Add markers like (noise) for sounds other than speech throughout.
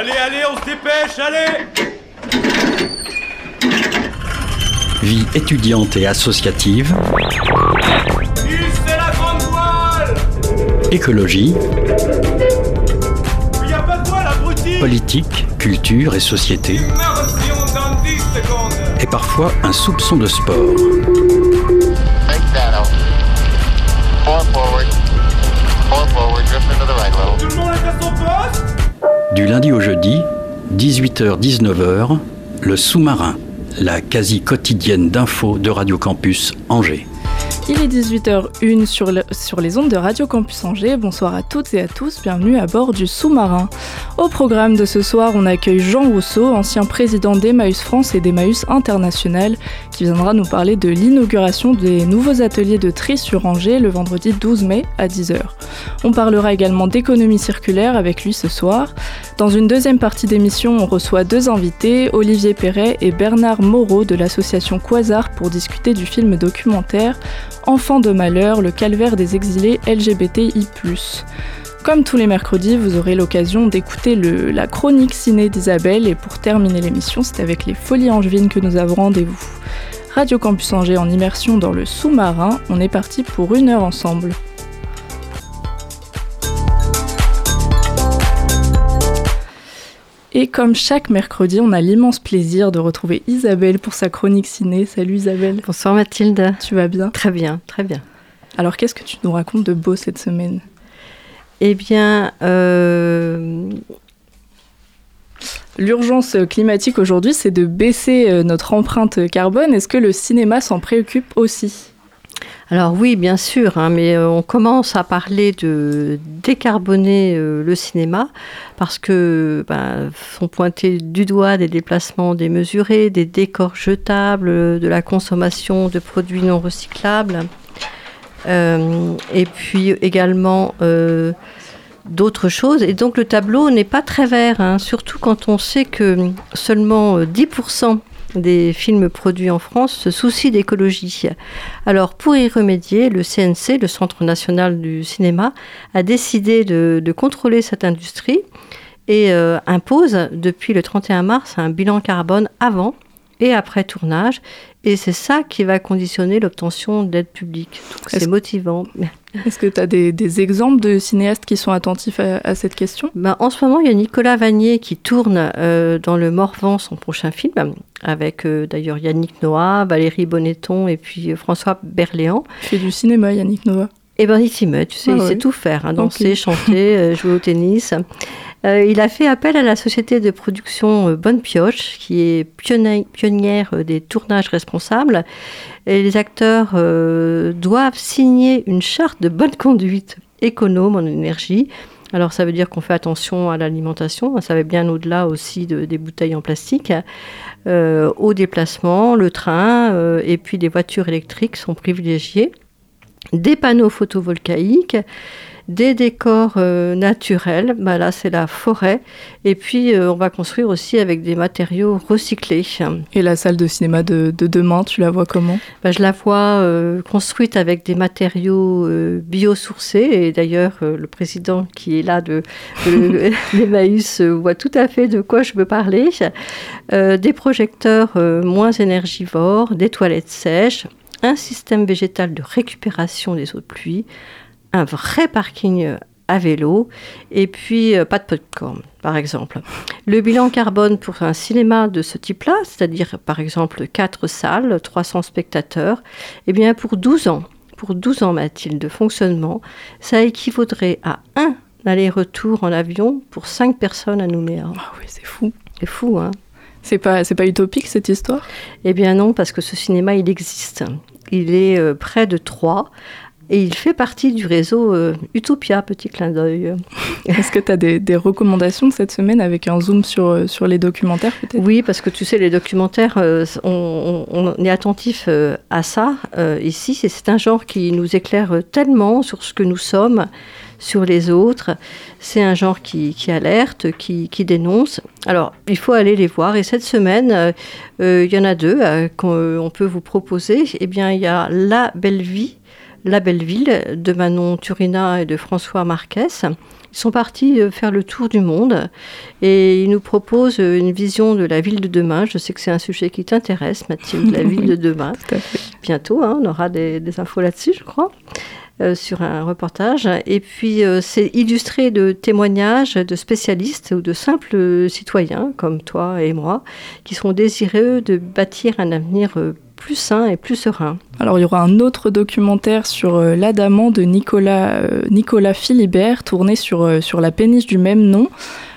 Allez, allez, on se dépêche, allez. Vie étudiante et associative, c'est la grande voile. Écologie, Il y a pas de voile, abruti. Politique, culture et société, Immersion dans 10 secondes et parfois un soupçon de sport. Du lundi au jeudi, 18h-19h, le sous-marin, la quasi quotidienne d'infos de Radio Campus Angers. Il est 18h01 sur, sur les ondes de Radio Campus Angers. Bonsoir à toutes et à tous, bienvenue à bord du sous-marin. Au programme de ce soir, on accueille Jean Rousseau, ancien président d'Emmaüs France et d'Emmaüs International, qui viendra nous parler de l'inauguration des nouveaux ateliers de tri sur Angers le vendredi 12 mai à 10h. On parlera également d'économie circulaire avec lui ce soir. Dans une deuxième partie d'émission, on reçoit deux invités, Olivier Perret et Bernard Moreau de l'association Quasar pour discuter du film documentaire Enfants de malheur, le calvaire des exilés LGBTI+. Comme tous les mercredis, vous aurez l'occasion d'écouter la chronique ciné d'Isabelle et pour terminer l'émission, c'est avec les Folies Angevines que nous avons rendez-vous. Radio Campus Angers en immersion dans le sous-marin, on est parti pour une heure ensemble. Et comme chaque mercredi, on a l'immense plaisir de retrouver Isabelle pour sa chronique ciné. Salut Isabelle, Bonsoir Mathilde. tu vas bien? Très bien, très bien. Alors qu'est-ce que tu nous racontes de beau cette semaine? Eh bien, euh, L'urgence climatique aujourd'hui, c'est de baisser euh, notre empreinte carbone. Est-ce que le cinéma s'en préoccupe aussi? Alors oui, bien sûr, hein, mais euh, on commence à parler de décarboner le cinéma parce que ben, sont pointés du doigt des déplacements démesurés, des décors jetables, de la consommation de produits non recyclables, et puis également euh, d'autres choses. Et donc le tableau n'est pas très vert, hein, surtout quand on sait que seulement euh, 10% des films produits en France se soucient d'écologie. Alors pour y remédier, le CNC, le Centre national du cinéma, a décidé de, contrôler cette industrie et euh, impose depuis le 31 mars un bilan carbone avant et après tournage. Et c'est ça qui va conditionner l'obtention d'aide publique. C'est motivant. Est-ce que tu as des, des exemples de cinéastes qui sont attentifs à, à cette question? Ben, en ce moment, il y a Nicolas Vanier qui tourne euh, dans le Morvan son prochain film, avec euh, d'ailleurs Yannick Noah, Valérie Bonneton et puis euh, François Berléand. Il fait du cinéma, Yannick Noah. Et ben il s'y met, tu sais, Ah il sait tout faire, hein, danser, chanter, euh, (laughs) jouer au tennis. Euh, il a fait appel à la société de production euh, Bonne Pioche, qui est pionnière, des tournages responsables. Et les acteurs euh, doivent signer une charte de bonne conduite économe en énergie. Alors ça veut dire qu'on fait attention à l'alimentation, ça va bien au-delà aussi de- des bouteilles en plastique. Euh, au déplacement, le train euh, et puis des voitures électriques sont privilégiées des panneaux photovoltaïques, des décors euh, naturels, bah là c'est la forêt, et puis euh, on va construire aussi avec des matériaux recyclés. Et la salle de cinéma de, de demain, tu la vois comment? Bah, je la vois euh, construite avec des matériaux biosourcés, et d'ailleurs le président qui est là de, de l'Emmaüs (laughs) voit tout à fait de quoi je veux parler. Des projecteurs moins énergivores, des toilettes sèches, un système végétal de récupération des eaux de pluie, un vrai parking euh, à vélo et puis euh, pas de popcorn, par exemple. Le bilan carbone pour un cinéma de ce type-là, c'est-à-dire par exemple 4 salles, 300 spectateurs, eh bien pour 12 ans, pour 12 ans Mathilde de fonctionnement, ça équivaudrait à un aller-retour en avion pour 5 personnes à Nouméa. Ah oui, c'est fou. C'est fou, hein C'est pas, c'est pas utopique cette histoire? Eh bien non, parce que ce cinéma, il existe. Il est euh, près de Troyes et il fait partie du réseau euh, Utopia, petit clin d'œil. (laughs) Est-ce que tu as des, des recommandations cette semaine avec un zoom sur, euh, sur les documentaires peut-être? Oui, parce que tu sais, les documentaires, euh, on, est attentif euh, à ça ici. C'est- un genre qui nous éclaire tellement sur ce que nous sommes, sur les autres. C'est un genre qui, qui alerte, qui, qui dénonce. Alors, il faut aller les voir. Et cette semaine, euh, euh, il y en a deux euh, qu'on on peut vous proposer. Eh bien, il y a La Belle Vie La Belle Ville de Manon Turina et de François Marquès. Ils sont partis faire le tour du monde et ils nous proposent une vision de la ville de demain. Je sais que c'est un sujet qui t'intéresse, Mathilde, la (laughs) ville de demain. Tout à fait. Bientôt, hein, on aura des, des infos là-dessus, je crois. Euh, sur un reportage. Et puis, euh, c'est illustré de témoignages de spécialistes ou de simples citoyens comme toi et moi qui sont désireux de bâtir un avenir euh, plus sain et plus serein. Alors il y aura un autre documentaire sur l'Adamant de Nicolas, Nicolas Philibert, tourné sur, sur la péniche du même nom.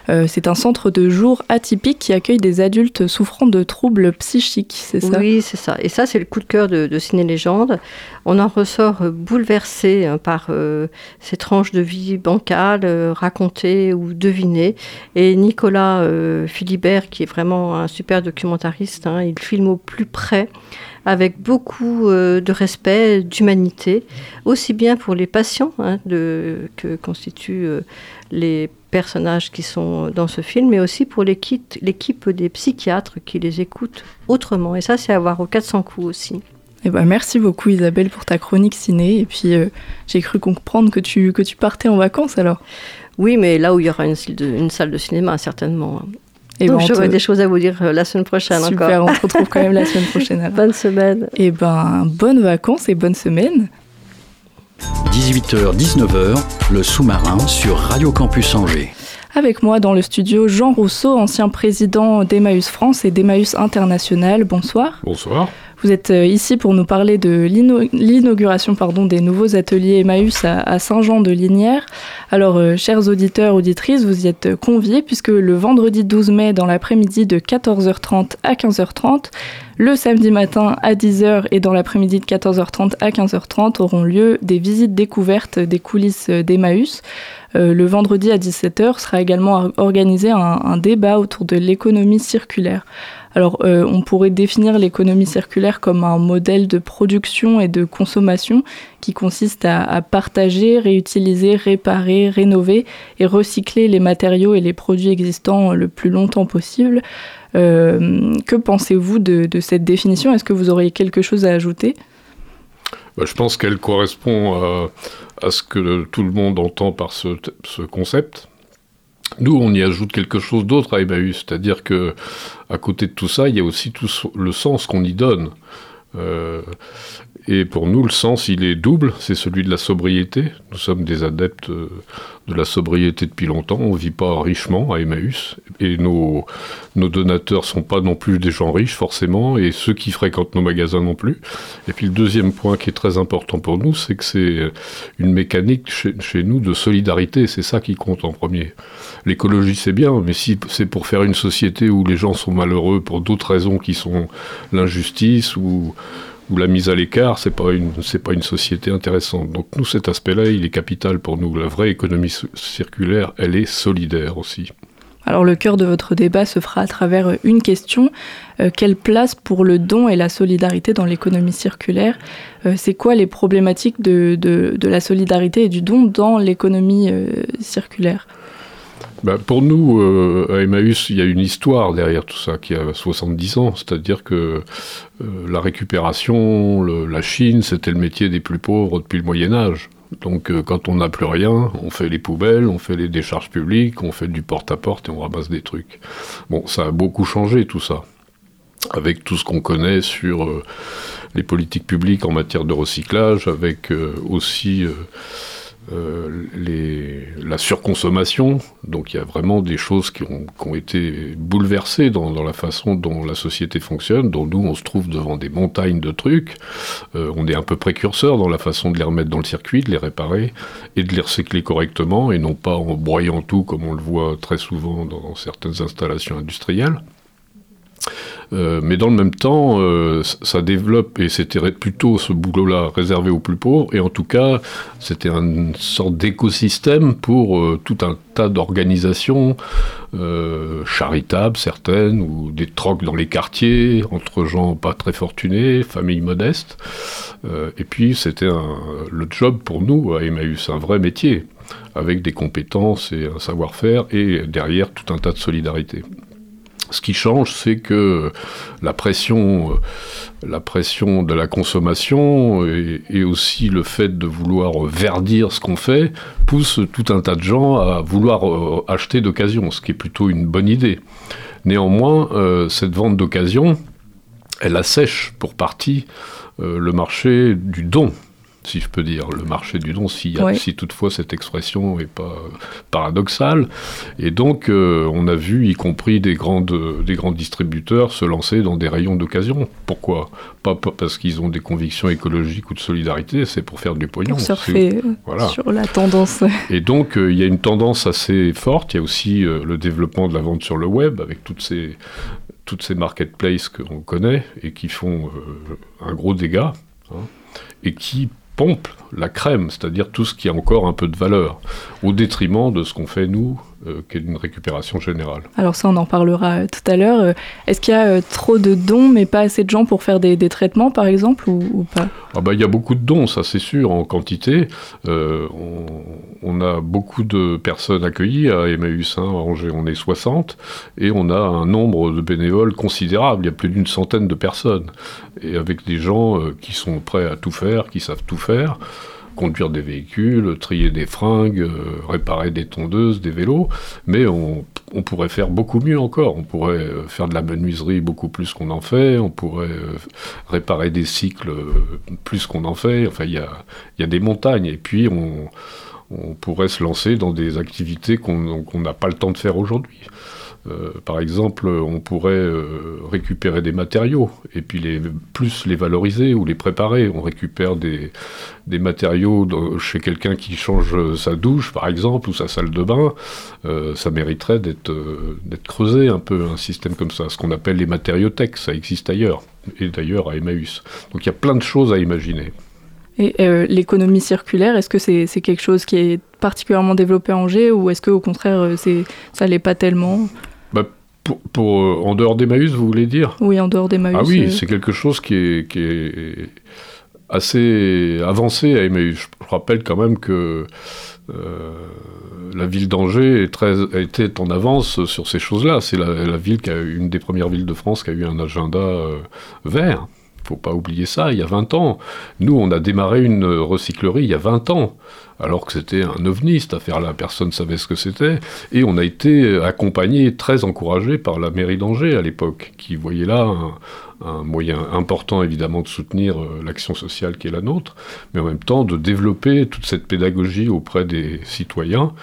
Euh, c'est un centre de jour atypique qui accueille des adultes souffrant de troubles psychiques, c'est ça? Oui, c'est ça. Et ça, c'est le coup de cœur de, de Ciné Légende. On en ressort euh, bouleversé hein, par euh, ces tranches de vie bancales, racontées ou devinées. Et Nicolas Philibert, qui est vraiment un super documentariste, hein, il filme au plus près avec beaucoup de respect, d'humanité, aussi bien pour les patients hein, que constituent euh, les personnages qui sont dans ce film, mais aussi pour l'équipe des psychiatres qui les écoutent autrement. Et ça, c'est à voir au 400 coups aussi. Eh ben, merci beaucoup Isabelle pour ta chronique ciné. Et puis euh, j'ai cru comprendre que tu, que tu partais en vacances alors. Oui, mais là où il y aura une, salle de- une salle de cinéma, certainement. Et Donc ben, j'aurai te- des choses à vous dire euh, la semaine prochaine Super, encore. on se retrouve quand même la semaine (laughs) prochaine. alors. Bonne semaine. Et ben, bonnes vacances et bonne semaine. 18h-19h, le sous-marin sur Radio Campus Angers. Avec moi dans le studio Jean Rousseau, ancien président d'Emmaüs France et d'Emmaüs International. Bonsoir. Bonsoir. Vous êtes euh, ici pour nous parler de l'inauguration des nouveaux ateliers Emmaüs à, Saint-Jean-de-Linière. Alors, euh, chers auditeurs, auditrices, vous y êtes euh, conviés puisque le vendredi 12 mai, dans l'après-midi de 14h30 à 15h30, le samedi matin à 10h et dans l'après-midi de 14h30 à 15h30 auront lieu des visites découvertes des coulisses d'Emmaüs. Le vendredi à 17h sera également or- organisé un débat autour de l'économie circulaire. Alors, euh, on pourrait définir l'économie circulaire comme un modèle de production et de consommation qui consiste à, partager, réutiliser, réparer, rénover et recycler les matériaux et les produits existants le plus longtemps possible. Euh, que pensez-vous de, cette définition? Est-ce que vous auriez quelque chose à ajouter? Bah, je pense qu'elle correspond à, à ce que tout le monde entend par ce concept. Nous, on y ajoute quelque chose d'autre à Emmaüs, c'est-à-dire que à côté de tout ça, il y a aussi tout le sens qu'on y donne. Euh, et pour nous, le sens, il est double, c'est celui de la sobriété. Nous sommes des adeptes euh, de la sobriété depuis longtemps, on ne vit pas richement à Emmaüs, et nos, nos donateurs sont pas non plus des gens riches forcément, et ceux qui fréquentent nos magasins non plus. Et puis le deuxième point qui est très important pour nous, c'est que c'est une mécanique chez, chez nous de solidarité, c'est ça qui compte en premier. L'écologie c'est bien, mais si c'est pour faire une société où les gens sont malheureux pour d'autres raisons qui sont l'injustice ou, ou la mise à l'écart, c'est pas une pas une société intéressante. Donc nous cet aspect-là, il est capital pour nous. La vraie économie ci- circulaire, elle est solidaire aussi. Alors le cœur de votre débat se fera à travers une question. Euh, quelle place pour le don et la solidarité dans l'économie circulaire? Euh, C'est quoi les problématiques de, la solidarité et du don dans l'économie euh, circulaire? Ben, pour nous, euh, à Emmaüs, il y a une histoire derrière tout ça qui a 70 ans. C'est-à-dire que euh, la récupération, la Chine, c'était le métier des plus pauvres depuis le Moyen Âge. Donc euh, quand on n'a plus rien, on fait les poubelles, on fait les décharges publiques, on fait du porte-à-porte et on ramasse des trucs. Bon, ça a beaucoup changé tout ça. Avec tout ce qu'on connaît sur les politiques publiques en matière de recyclage, avec aussi... euh, la surconsommation. Donc il y a vraiment des choses qui ont, été bouleversées dans, dans la façon dont la société fonctionne, dont nous on se trouve devant des montagnes de trucs. Euh, on est un peu précurseur dans la façon de les remettre dans le circuit, de les réparer et de les recycler correctement et non pas en broyant tout comme on le voit très souvent dans certaines installations industrielles. Euh, mais dans le même temps, euh, ça développe, et c'était plutôt ce boulot-là réservé aux plus pauvres, et en tout cas, c'était une sorte d'écosystème pour euh, tout un tas d'organisations charitables, certaines, ou des trocs dans les quartiers, entre gens pas très fortunés, familles modestes. Et puis, c'était le job pour nous à Emmaüs, un vrai métier, avec des compétences et un savoir-faire, et derrière tout un tas de solidarité. Ce qui change, c'est que la pression, euh, de la consommation et, aussi le fait de vouloir verdir ce qu'on fait pousse tout un tas de gens à vouloir euh, acheter d'occasion, ce qui est plutôt une bonne idée. Néanmoins, euh, cette vente d'occasion, elle assèche pour partie le marché du don si je peux dire, le marché du don, si, Oui. si toutefois cette expression n'est pas euh, paradoxale. Et donc, euh, on a vu, y compris des, grandes, des grands distributeurs, se lancer dans des rayons d'occasion. Pourquoi? Pas, pas parce qu'ils ont des convictions écologiques ou de solidarité, c'est pour faire du pognon. Pour surfer euh, Voilà. sur la tendance. Et donc, euh, il y a une tendance assez forte. Il y a aussi euh, le développement de la vente sur le web, avec toutes ces, toutes ces marketplaces qu'on connaît et qui font un gros dégât, hein, et qui pompent la crème, c'est-à-dire tout ce qui a encore un peu de valeur, au détriment de ce qu'on fait nous, euh, qui est une récupération générale. Alors ça, on en parlera euh, tout à l'heure. Euh, Est-ce qu'il y a trop de dons, mais pas assez de gens pour faire des, des traitements, par exemple, ou, ou pas? Ah bah, il y a beaucoup de dons, ça c'est sûr, en quantité. Euh, on, on a beaucoup de personnes accueillies à Emmaüs, hein, à Angers, on est 60, et on a un nombre de bénévoles considérable, il y a plus d'une centaine de personnes, et avec des gens qui sont prêts à tout faire, qui savent tout faire, conduire des véhicules, trier des fringues, euh, réparer des tondeuses, des vélos, mais on, pourrait faire beaucoup mieux encore. On pourrait euh, faire de la menuiserie beaucoup plus qu'on en fait, on pourrait euh, réparer des cycles plus qu'on en fait. Enfin, il y a, des montagnes. Et puis, on, pourrait se lancer dans des activités qu'on n'a pas le temps de faire aujourd'hui. Euh, par exemple, on pourrait euh, récupérer des matériaux et puis plus les valoriser ou les préparer. On récupère des, matériaux chez quelqu'un qui change sa douche, par exemple, ou sa salle de bain. Euh, ça mériterait d'être creusé un peu, un système comme ça, ce qu'on appelle les matériothèques. Ça existe ailleurs, et d'ailleurs à Emmaüs. Donc il y a plein de choses à imaginer. Et l'économie circulaire, est-ce que c'est quelque chose qui est particulièrement développé à Angers, ou est-ce qu'au contraire, euh, c'est ça l'est pas tellement? Pour, pour, euh, en dehors d'Emmaüs, vous voulez dire Oui, en dehors des Maïs. Ah oui, euh, c'est quelque chose qui est, qui est assez avancé à Emmaüs. Je, rappelle quand même que euh, la ville d'Angers était en avance sur ces choses-là. C'est la, la ville qui a eu- une des premières villes de France qui a eu un agenda euh, vert. Faut pas oublier ça, il y a 20 ans. Nous, on a démarré une recyclerie il y a 20 ans, alors que c'était un ovni, cette affaire-là, personne ne savait ce que c'était. Et on a été accompagné, très encouragé par la mairie d'Angers à l'époque, qui voyait là un, un moyen important, évidemment, de soutenir euh, l'action sociale qui est la nôtre, mais en même temps de développer toute cette pédagogie auprès des citoyens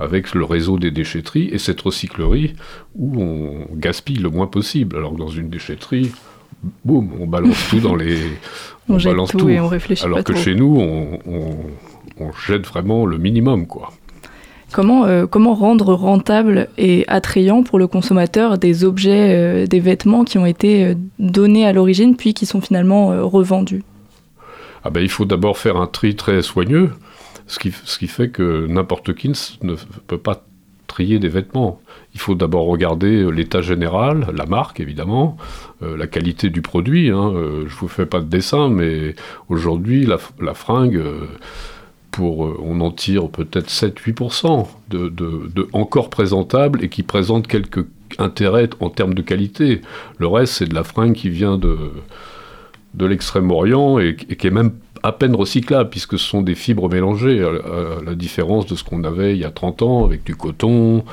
avec le réseau des déchetteries et cette recyclerie où on gaspille le moins possible. Alors que dans une déchetterie, boum, on balance tout dans les. (laughs) On, jette balance tout, tout. et on réfléchit Alors pas que trop. chez nous, on, on- on jette vraiment le minimum, quoi. Comment, euh, comment rendre rentable et attrayant pour le consommateur des objets, euh, des vêtements qui ont été euh, donnés à l'origine puis qui sont finalement euh, revendus? Ah ben, il faut d'abord faire un tri très soigneux, ce qui, ce qui fait que n'importe qui ne, peut pas trier des vêtements. Il faut d'abord regarder euh, l'état général, la marque évidemment, euh, la qualité du produit. Hein. Euh, je vous fais pas de dessin, mais aujourd'hui, la, fringue, pour, on en tire peut-être 7-8% de, de, encore présentable et qui présente quelques intérêts en termes de qualité. Le reste, c'est de la fringue qui vient de, de l'extrême-orient et, et qui est même à peine recyclable, puisque ce sont des fibres mélangées, à, à la différence de ce qu'on avait il y a 30 ans, avec du coton,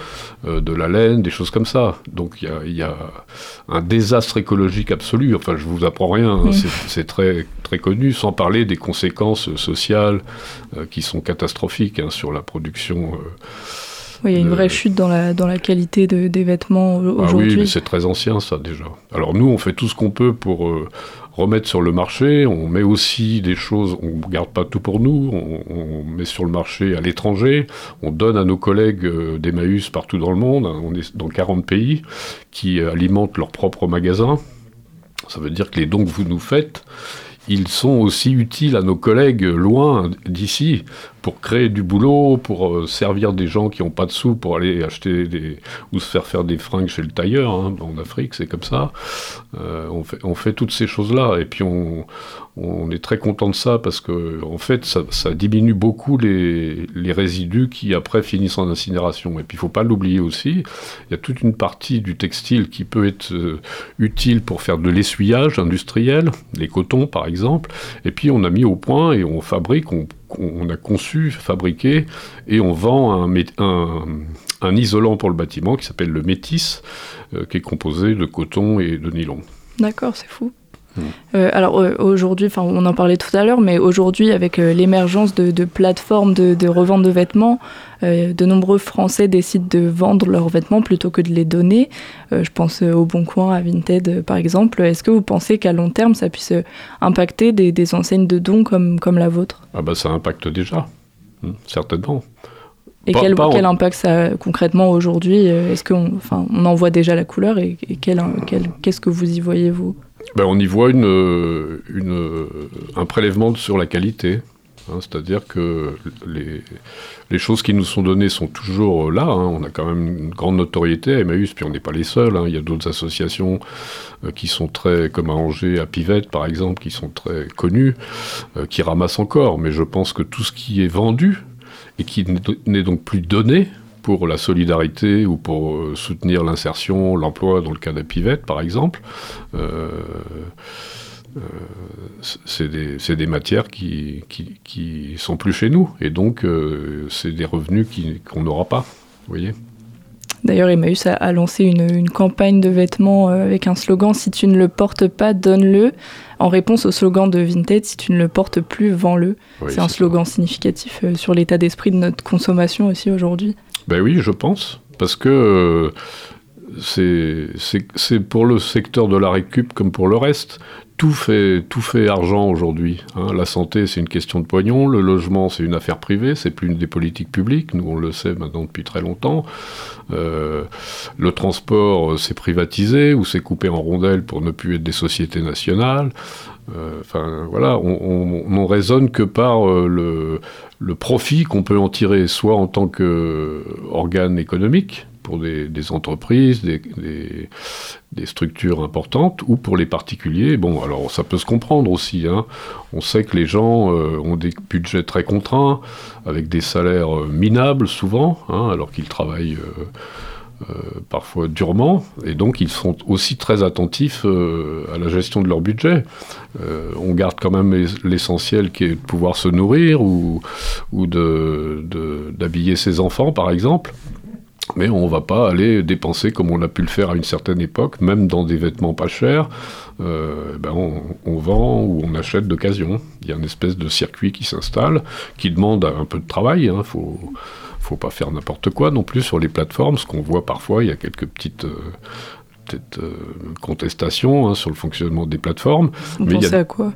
euh, de la laine, des choses comme ça. Donc il y a, il y a un désastre écologique absolu. Enfin, je vous apprends rien, hein, c'est très, très connu, sans parler des conséquences sociales euh, qui sont catastrophiques hein, sur la production. euh, Oui, il y a une vraie chute dans la, dans la qualité de- des vêtements au- ah aujourd'hui. oui, mais c'est très ancien ça déjà. Alors nous, on fait tout ce qu'on peut pour euh, remettre sur le marché. On met aussi des choses, on ne garde pas tout pour nous, on, met sur le marché à l'étranger. On donne à nos collègues euh, d'Emmaüs partout dans le monde. On est dans 40 pays qui euh, alimentent leurs propres magasins. Ça veut dire que les dons que vous nous faites, ils sont aussi utiles à nos collègues loin d'ici pour créer du boulot, pour euh, servir des gens qui n'ont pas de sous pour aller acheter des ou se faire faire des fringues chez le tailleur. hein. En Afrique, c'est comme ça. Euh, on, fait, toutes ces choses-là et puis on, on est très content de ça parce que en fait ça, diminue beaucoup les, les, résidus qui après finissent en incinération. Et puis il faut pas l'oublier aussi, il y a toute une partie du textile qui peut être euh, utile pour faire de l'essuyage industriel, les cotons par exemple. Et puis on a mis au point et on fabrique, on, on a conçu, fabriqué et on vend un, isolant pour le bâtiment qui s'appelle le métis, euh, qui est composé de coton et de nylon. D'accord, c'est fou. Euh, alors euh, aujourd'hui, enfin on en parlait tout à l'heure, mais aujourd'hui avec euh, l'émergence de, de, plateformes de, de, revente de vêtements, euh, de nombreux Français décident de vendre leurs vêtements plutôt que de les donner. Je pense au Bon Coin, à Vinted par exemple. Est-ce que vous pensez qu'à long terme ça puisse impacter des, des, enseignes de dons comme, comme la vôtre? Ah bah ça impacte déjà, hum, certainement. Et pas, quel, pas quel, impact ça a concrètement aujourd'hui? Est-ce qu'on enfin, on en voit déjà la couleur et, et quel, quel, qu'est-ce que vous y voyez vous? Ben, on y voit une, une, un prélèvement sur la qualité. Hein, C'est-à-dire que les, choses qui nous sont données sont toujours là. Hein. On a quand même une grande notoriété à Emmaüs, puis on n'est pas les seuls. Hein. Il y a d'autres associations euh, qui sont très, comme à Angers, à Pivette par exemple, qui sont très connues, euh, qui ramassent encore. Mais je pense que tout ce qui est vendu et qui n'est donc plus donné, pour la solidarité ou pour euh, soutenir l'insertion, l'emploi, dans le cas d'Apivette, par exemple. Euh, euh, c'est des, des, matières qui, qui, sont plus chez nous, et donc c'est des revenus qu'on n'aura pas, vous voyez D'ailleurs, Emmaüs a, a lancé une, une, campagne de vêtements euh, avec un slogan Si tu ne le portes pas, donne-le. En réponse au slogan de Vinted Si tu ne le portes plus, vends-le. Oui, c'est un slogan ça. significatif euh, sur l'état d'esprit de notre consommation aussi aujourd'hui. Ben oui, je pense. Parce que euh, c'est pour le secteur de la récup comme pour le reste. Tout fait, tout fait argent aujourd'hui. Hein. La santé, c'est une question de pognon. Le logement, c'est une affaire privée. C'est plus une des politiques publiques. Nous, on le sait maintenant depuis très longtemps. Euh, le transport, c'est privatisé ou c'est coupé en rondelles pour ne plus être des sociétés nationales. Enfin, euh, voilà, on, on, on, raisonne que par euh, le profit qu'on peut en tirer, soit en tant qu'organe économique, pour des, entreprises, des, structures importantes, ou pour les particuliers. Bon, alors ça peut se comprendre aussi. Hein. On sait que les gens euh, ont des budgets très contraints, avec des salaires euh, minables souvent, hein, alors qu'ils travaillent. Euh, parfois durement, et donc ils sont aussi très attentifs à la gestion de leur budget. On garde quand même l'essentiel qui est de pouvoir se nourrir ou, ou d'habiller ses enfants, par exemple. Mais on ne va pas aller dépenser comme on a pu le faire à une certaine époque, même dans des vêtements pas chers. Euh, ben on, on, vend ou on achète d'occasion. Il y a une espèce de circuit qui s'installe, qui demande un peu de travail. Il hein, faut, faut pas faire n'importe quoi non plus sur les plateformes. Ce qu'on voit parfois, il y a quelques petites. Euh, euh, contestations hein, sur le fonctionnement des plateformes. Vous mais pensez il y a... à quoi?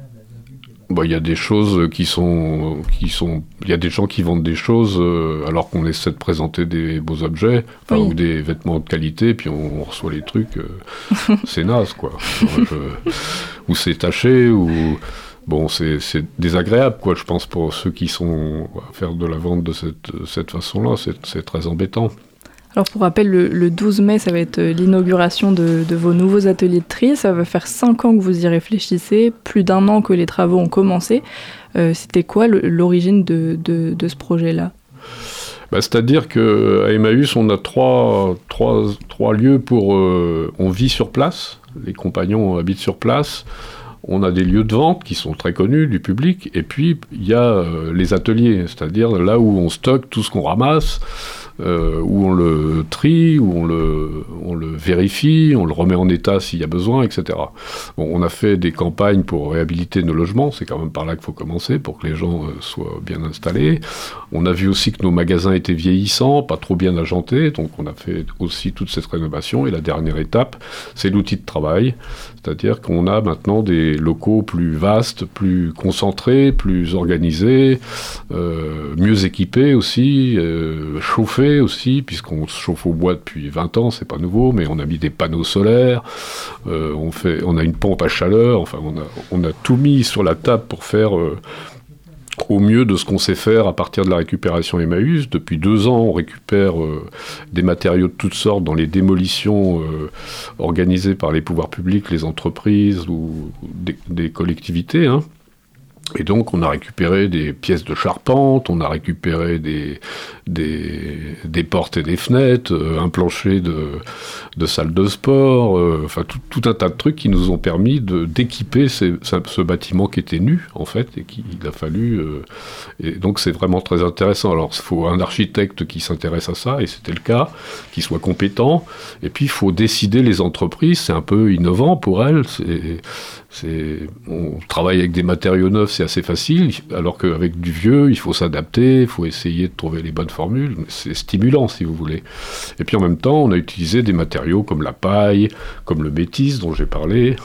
Bah, il y a des choses qui sont, qui sont, il y a des gens qui vendent des choses euh, alors qu'on essaie de présenter des beaux objets, enfin, oui. ou des vêtements de qualité, puis on, on reçoit les trucs, euh, (laughs) c'est naze quoi. Ou c'est taché, ou bon, c'est désagréable quoi. Je pense pour ceux qui sont à faire de la vente de cette, cette façon-là, c'est très embêtant. Alors pour rappel, le, le 12 mai, ça va être l'inauguration de, vos nouveaux ateliers de tri. Ça va faire 5 ans que vous y réfléchissez, plus d'un an que les travaux ont commencé. Euh, C'était quoi l'origine de, ce projet-là? Bah, C'est-à-dire qu'à Emmaüs, on a trois, lieux pour... Euh, on vit sur place, les compagnons habitent sur place. On a des lieux de vente qui sont très connus du public. Et puis, il y a euh, les ateliers, c'est-à-dire là où on stocke tout ce qu'on ramasse euh, où on le trie, où on le, on le vérifie, on le remet en état s'il y a besoin, etc. Bon, on a fait des campagnes pour réhabiliter nos logements, c'est quand même par là qu'il faut commencer, pour que les gens euh, soient bien installés. On a vu aussi que nos magasins étaient vieillissants, pas trop bien agentés, donc on a fait aussi toute cette rénovation. Et la dernière étape, c'est l'outil de travail, c'est-à-dire qu'on a maintenant des locaux plus vastes, plus concentrés, plus organisés, euh, mieux équipés aussi, euh, aussi, puisqu'on se chauffe au bois depuis 20 ans, c'est pas nouveau, mais on a mis des panneaux solaires, euh, on, fait, on a une pompe à chaleur, enfin on a, tout mis sur la table pour faire euh, au mieux de ce qu'on sait faire à partir de la récupération Emmaüs. Depuis deux ans, on récupère euh, des matériaux de toutes sortes dans les démolitions organisées par les pouvoirs publics, les entreprises ou des, des collectivités. Hein. Et donc, on a récupéré des pièces de charpente, on a récupéré des, des, portes et des fenêtres, euh, un plancher de, de salle de sport, euh, enfin tout, tout, un tas de trucs qui nous ont permis d'équiper ce bâtiment qui était nu, en fait, et qu'il a fallu. Euh, et donc, c'est vraiment très intéressant. Alors, il faut un architecte qui s'intéresse à ça, et c'était le cas, qui soit compétent. Et puis, il faut décider les entreprises, c'est un peu innovant pour elles. On travaille avec des matériaux neufs, c'est assez facile, alors qu'avec du vieux, il faut s'adapter, il faut essayer de trouver les bonnes formules. C'est stimulant, si vous voulez. Et puis en même temps, on a utilisé des matériaux comme la paille, comme le métis dont j'ai parlé.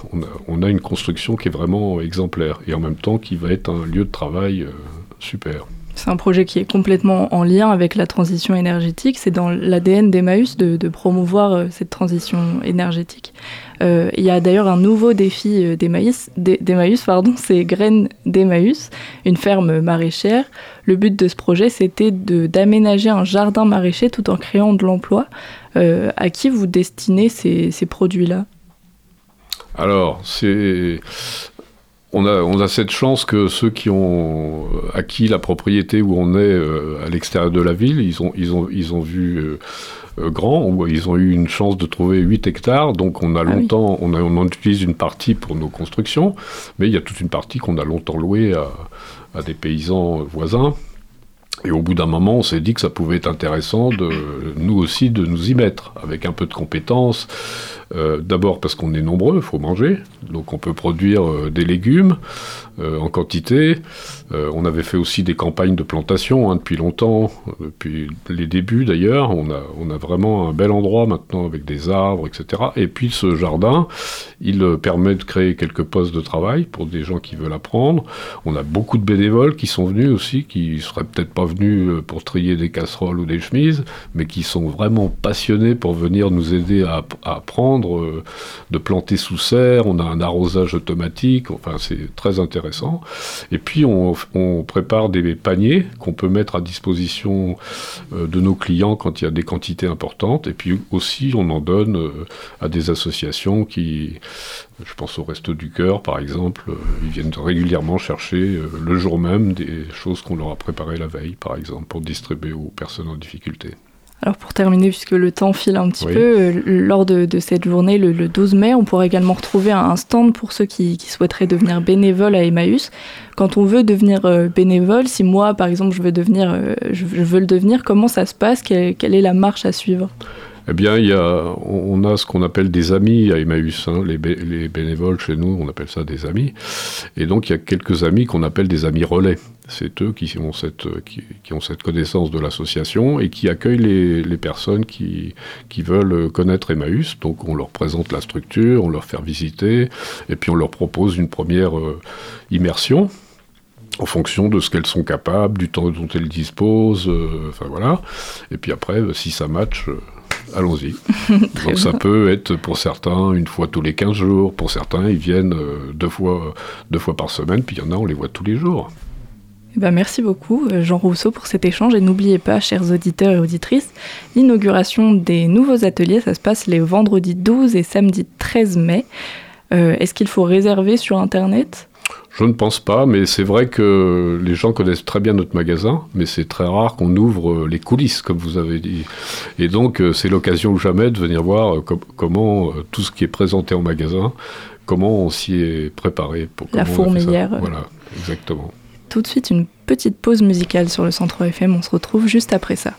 On a, une construction qui est vraiment exemplaire et en même temps qui va être un lieu de travail euh, super. C'est un projet qui est complètement en lien avec la transition énergétique. C'est dans l'ADN d'Emmaüs de, promouvoir euh, cette transition énergétique. Euh, il y a d'ailleurs un nouveau défi euh, d'Emmaüs, pardon, (laughs) c'est Graines d'Emmaüs, une ferme maraîchère. Le but de ce projet, c'était d'aménager un jardin maraîcher tout en créant de l'emploi. à qui vous destinez ces, ces produits-là? Alors, c'est on a, on a cette chance que ceux qui ont acquis la propriété où on est euh, à l'extérieur de la ville, ils ont, ils ont, ils ont vu euh, euh, grand, ils ont eu une chance de trouver 8 hectares, donc on a ah longtemps, on, a, on en utilise une partie pour nos constructions, mais il y a toute une partie qu'on a longtemps louée à, à des paysans voisins. Et au bout d'un moment, on s'est dit que ça pouvait être intéressant de nous aussi de nous y mettre avec un peu de compétences, euh, d'abord parce qu'on est nombreux, il faut manger, donc on peut produire euh, des légumes euh, en quantité. on avait fait aussi des campagnes de plantation hein, depuis longtemps, depuis les débuts d'ailleurs. On a, vraiment un bel endroit maintenant avec des arbres, etc. Et puis ce jardin, il permet de créer quelques postes de travail pour des gens qui veulent apprendre. On a beaucoup de bénévoles qui sont venus aussi, qui seraient peut-être pas venus pour trier des casseroles ou des chemises, mais qui sont vraiment passionnés pour venir nous aider à apprendre euh, de planter sous serre, on a un arrosage automatique, enfin c'est très intéressant. Et puis on, prépare des paniers qu'on peut mettre à disposition euh, de nos clients quand il y a des quantités importantes. Et puis aussi on en donne euh, à des associations qui, je pense au Resto du Cœur par exemple, ils viennent régulièrement chercher le jour même des choses qu'on leur a préparées la veille par exemple pour distribuer aux personnes en difficulté. Alors pour terminer, puisque le temps file un petit peu, euh, lors de, cette journée, le, 12 mai, on pourra également retrouver un, stand pour ceux qui, souhaiteraient devenir bénévoles à Emmaüs. Quand on veut devenir euh, bénévole, si moi par exemple je veux, devenir, euh, je, veux le devenir, comment ça se passe? Quelle, est la marche à suivre? Eh bien, on a ce qu'on appelle des amis à Emmaüs. Hein. Les, les, bénévoles chez nous, on appelle ça des amis. Et donc, il y a quelques amis qu'on appelle des amis relais. C'est eux qui ont cette, connaissance de l'association et qui accueillent les, personnes qui, veulent connaître Emmaüs. Donc on leur présente la structure, on leur fait visiter et puis on leur propose une première euh, immersion en fonction de ce qu'elles sont capables, du temps dont elles disposent, euh, enfin voilà. Et puis après, si ça match, euh, allons-y. (laughs) Donc ça peut être pour certains une fois tous les 15 jours, pour certains ils viennent deux, fois, deux fois par semaine, puis il y en a on les voit tous les jours. Eh ben, merci beaucoup euh, Jean Rousseau pour cet échange et n'oubliez pas, chers auditeurs et auditrices, l'inauguration des nouveaux ateliers, ça se passe les vendredis 12 et samedi 13 mai. Euh, est-ce qu'il faut réserver sur Internet? Je ne pense pas, mais c'est vrai que les gens connaissent très bien notre magasin, mais c'est très rare qu'on ouvre euh, les coulisses, comme vous avez dit. Et donc, c'est l'occasion ou jamais de venir voir comment tout ce qui est présenté en magasin, comment on s'y est préparé. Pour La fourmilière. Voilà, exactement tout de suite une petite pause musicale sur le centre FM. On se retrouve juste après ça.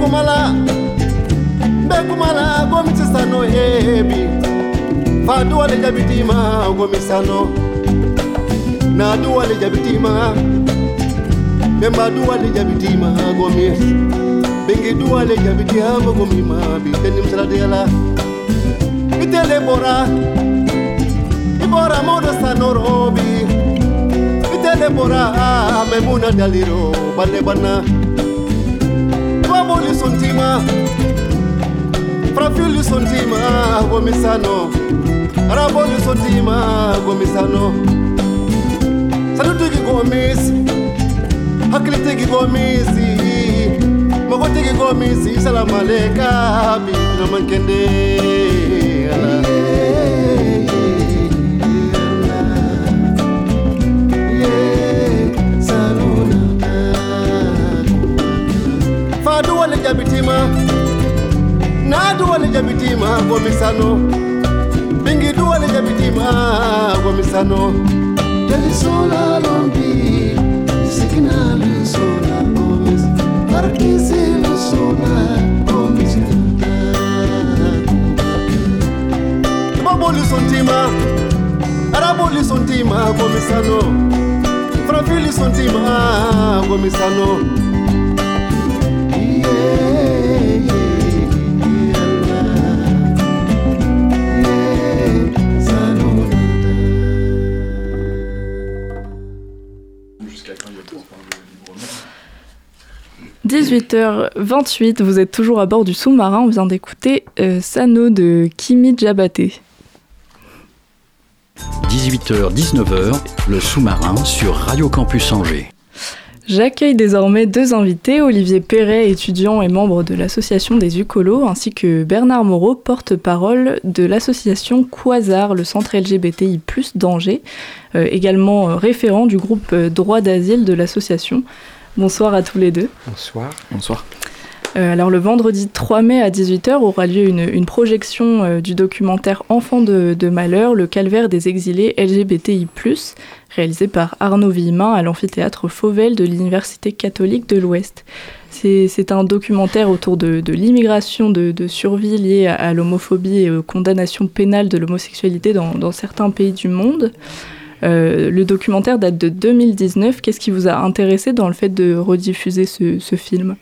kumala be kumala gomisisano hebi faduwa le jabitima gomisano. Naduwa le jabitima bembaduwa le jabitima gomi bengiduwa le jabitima gomima bitenimsaladiyala bitele bora ibora modo sanorobi bitele bora memuna daliro balebana sontima frafili sontima gomisano. Raboli sontima gomisano. Sadutigi gomisi hakilitigi gomisi mogotigi gomisi salamaleka binamakende ala. jabitima naatu wale jabitima gomisano bingitu wale jabitima gomisano telisola lombi sikina lisola gomis parkisi lisola gomis baboli sontima araboli sontima gomisano frafili sontima gomisano 18h28, vous êtes toujours à bord du sous-marin. On vient d'écouter euh, Sano de Kimi Djabaté. 18h-19h, le sous-marin sur Radio Campus Angers. J'accueille désormais deux invités, Olivier Perret, étudiant et membre de l'association des Ucolos, ainsi que Bernard Moreau, porte-parole de l'association Quasar, le centre LGBTI d'Angers, euh, également euh, référent du groupe Droit d'asile de l'association. Bonsoir à tous les deux. Bonsoir. Bonsoir. Euh, alors le vendredi 3 mai à 18h aura lieu une, projection euh, du documentaire Enfants de, malheur, le calvaire des exilés LGBTI+, réalisé par Arnaud Villemin à l'amphithéâtre Fauvel de l'Université catholique de l'Ouest. C'est un documentaire autour de, l'immigration de, survie liée à, l'homophobie et aux condamnations pénales de l'homosexualité dans, certains pays du monde. Euh, le documentaire date de 2019. Qu'est-ce qui vous a intéressé dans le fait de rediffuser ce, film?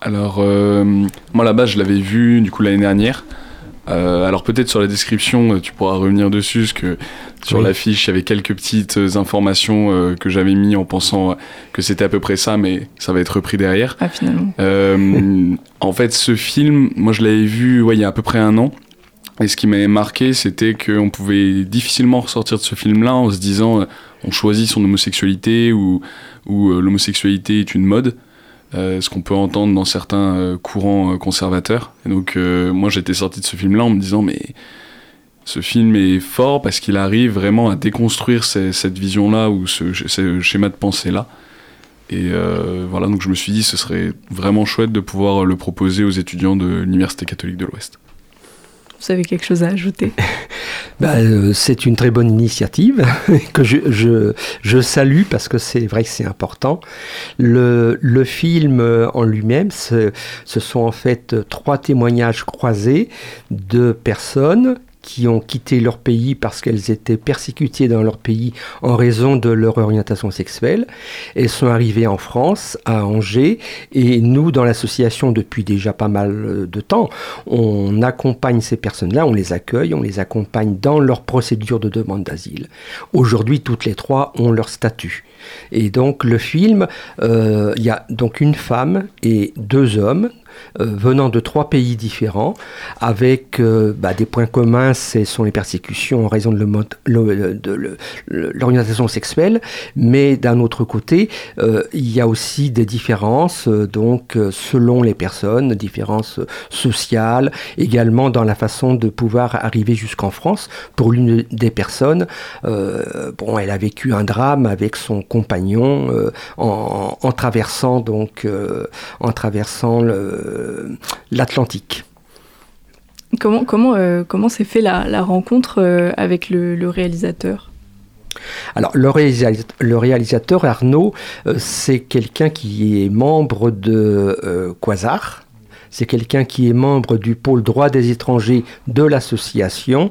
Alors, euh, moi là-bas, je l'avais vu du coup l'année dernière. Euh, alors peut-être sur la description, tu pourras revenir dessus, parce que sur l'affiche, il y avait quelques petites informations que j'avais mis en pensant que c'était à peu près ça, mais ça va être repris derrière. Ah, finalement. en fait, ce film, moi je l'avais vu ouais, il y a à peu près un an. Et ce qui m'avait marqué, c'était qu'on pouvait difficilement ressortir de ce film-là en se disant euh, on choisit son homosexualité ou, ou euh, l'homosexualité est une mode. Euh, ce qu'on peut entendre dans certains courants conservateurs. Et donc, moi, j'étais sorti de ce film-là en me disant mais ce film est fort parce qu'il arrive vraiment à déconstruire cette vision-là ou ce, ce, schéma de pensée-là. Et voilà, donc je me suis dit ce serait vraiment chouette de pouvoir le proposer aux étudiants de l'Université catholique de l'Ouest. Vous avez quelque chose à ajouter? (laughs) Euh, c'est une très bonne initiative (laughs) que je, je, je salue parce que c'est vrai que c'est important. Le, le, film euh, en lui-même, ce sont en fait trois témoignages croisés de personnes qui ont quitté leur pays parce qu'elles étaient persécutées dans leur pays en raison de leur orientation sexuelle. Elles sont arrivées en France, à Angers, et nous, dans l'association, depuis déjà pas mal de temps, on accompagne ces personnes-là, on les accueille, on les accompagne dans leur procédure de demande d'asile. Aujourd'hui, toutes les trois ont leur statut. Et donc le film, euh, il y a donc une femme et deux hommes venant de trois pays différents, avec euh, bah, des points communs, ce sont les persécutions en raison de l'orientation sexuelle, mais d'un autre côté, euh, il y a aussi des différences, donc selon les personnes, différences sociales, également dans la façon de pouvoir arriver jusqu'en France. Pour l'une des personnes, bon, elle a vécu un drame avec son compagnon en, traversant donc en traversant le euh, l'Atlantique. Comment, comment, euh, comment s'est fait la, rencontre euh, avec le, réalisateur? Alors, le, le, réalisateur Arnaud, c'est quelqu'un qui est membre de Quasar, c'est quelqu'un qui est membre du pôle droit des étrangers de l'association.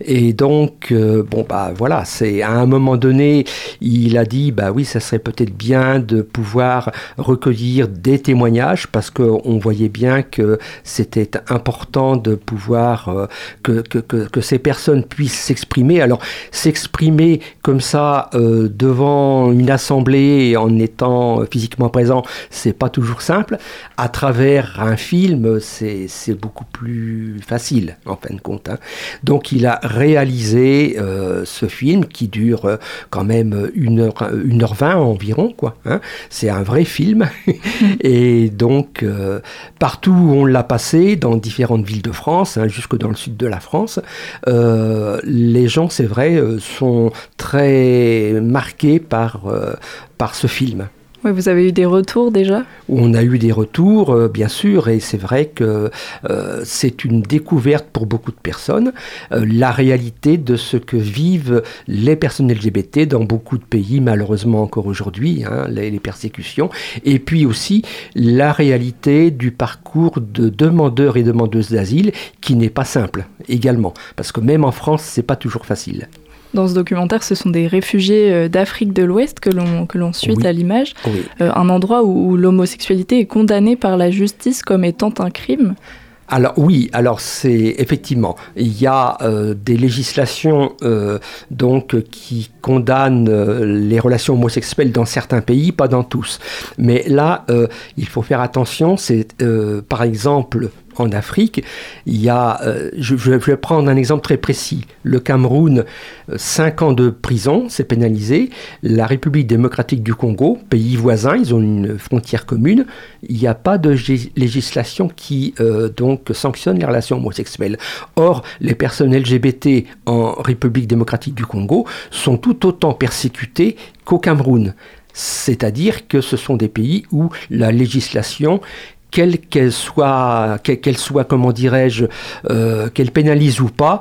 Et donc, euh, bon, bah voilà, c'est à un moment donné, il a dit, bah oui, ça serait peut-être bien de pouvoir recueillir des témoignages parce qu'on voyait bien que c'était important de pouvoir, euh, que, que, que, ces personnes puissent s'exprimer. Alors, s'exprimer comme ça euh, devant une assemblée en étant physiquement présent, c'est pas toujours simple. À travers un film, film, c'est beaucoup plus facile, en fin de compte. Hein. Donc il a réalisé euh, ce film qui dure euh, quand même 1h20 environ. quoi. Hein. C'est un vrai film. (laughs) Et donc, euh, partout où on l'a passé, dans différentes villes de France, hein, jusque dans le sud de la France, les gens, c'est vrai, sont très marqués par, par ce film vous avez eu des retours déjà? On a eu des retours, euh, bien sûr, et c'est vrai que euh, c'est une découverte pour beaucoup de personnes, euh, la réalité de ce que vivent les personnes LGBT dans beaucoup de pays, malheureusement encore aujourd'hui, hein, les, les, persécutions, et puis aussi la réalité du parcours de demandeurs et demandeuses d'asile qui n'est pas simple également, parce que même en France, c'est pas toujours facile. Dans ce documentaire, ce sont des réfugiés euh, d'Afrique de l'Ouest que l'on que l'on suit à l'image, euh, un endroit où, l'homosexualité est condamnée par la justice comme étant un crime. Alors oui, alors c'est effectivement, il y a euh, des législations donc qui condamnent les relations homosexuelles dans certains pays, pas dans tous. Mais là, il faut faire attention. C'est par exemple en Afrique, il y a, euh, je, vais prendre un exemple très précis. Le Cameroun, 5 euh, ans de prison, c'est pénalisé. La République démocratique du Congo, pays voisin, ils ont une frontière commune. Il n'y a pas de législation qui euh, donc sanctionne les relations homosexuelles. Or, les personnes LGBT en République démocratique du Congo sont tout autant persécutées qu'au Cameroun. C'est-à-dire que ce sont des pays où la législation quelle qu'elle soit, qu'elle soit, comment dirais-je, euh, qu'elle pénalise ou pas,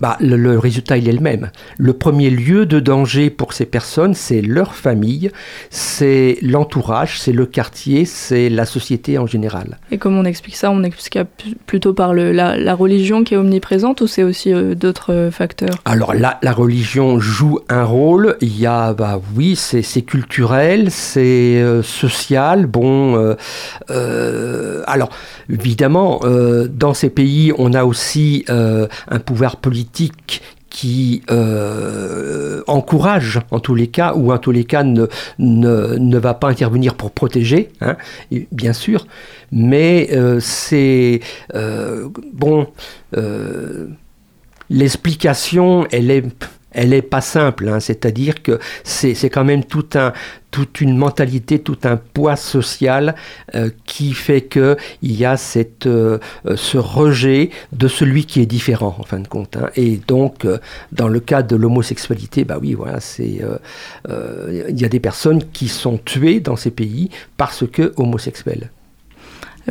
bah, le, résultat il est le même. Le premier lieu de danger pour ces personnes, c'est leur famille, c'est l'entourage, c'est le quartier, c'est la société en général. Et comment on explique ça On explique plutôt par le, la, religion qui est omniprésente ou c'est aussi euh, d'autres euh, facteurs? Alors la, la, religion joue un rôle. Il y a, bah oui, c'est culturel, c'est euh, social. Bon, alors évidemment, dans ces pays, on a aussi un pouvoir politique qui euh, encourage en tous les cas, ou en tous les cas ne, ne, va pas intervenir pour protéger, hein, bien sûr, mais euh, c'est euh, bon, l'explication, elle est elle n'est pas simple, hein. c'est-à-dire que c'est quand même tout un, toute une mentalité, tout un poids social euh, qui fait qu'il y a cette, euh, ce rejet de celui qui est différent, en fin de compte. Hein. Et donc, euh, dans le cas de l'homosexualité, bah oui, voilà, c'est il y a des personnes qui sont tuées dans ces pays parce que homosexuelles.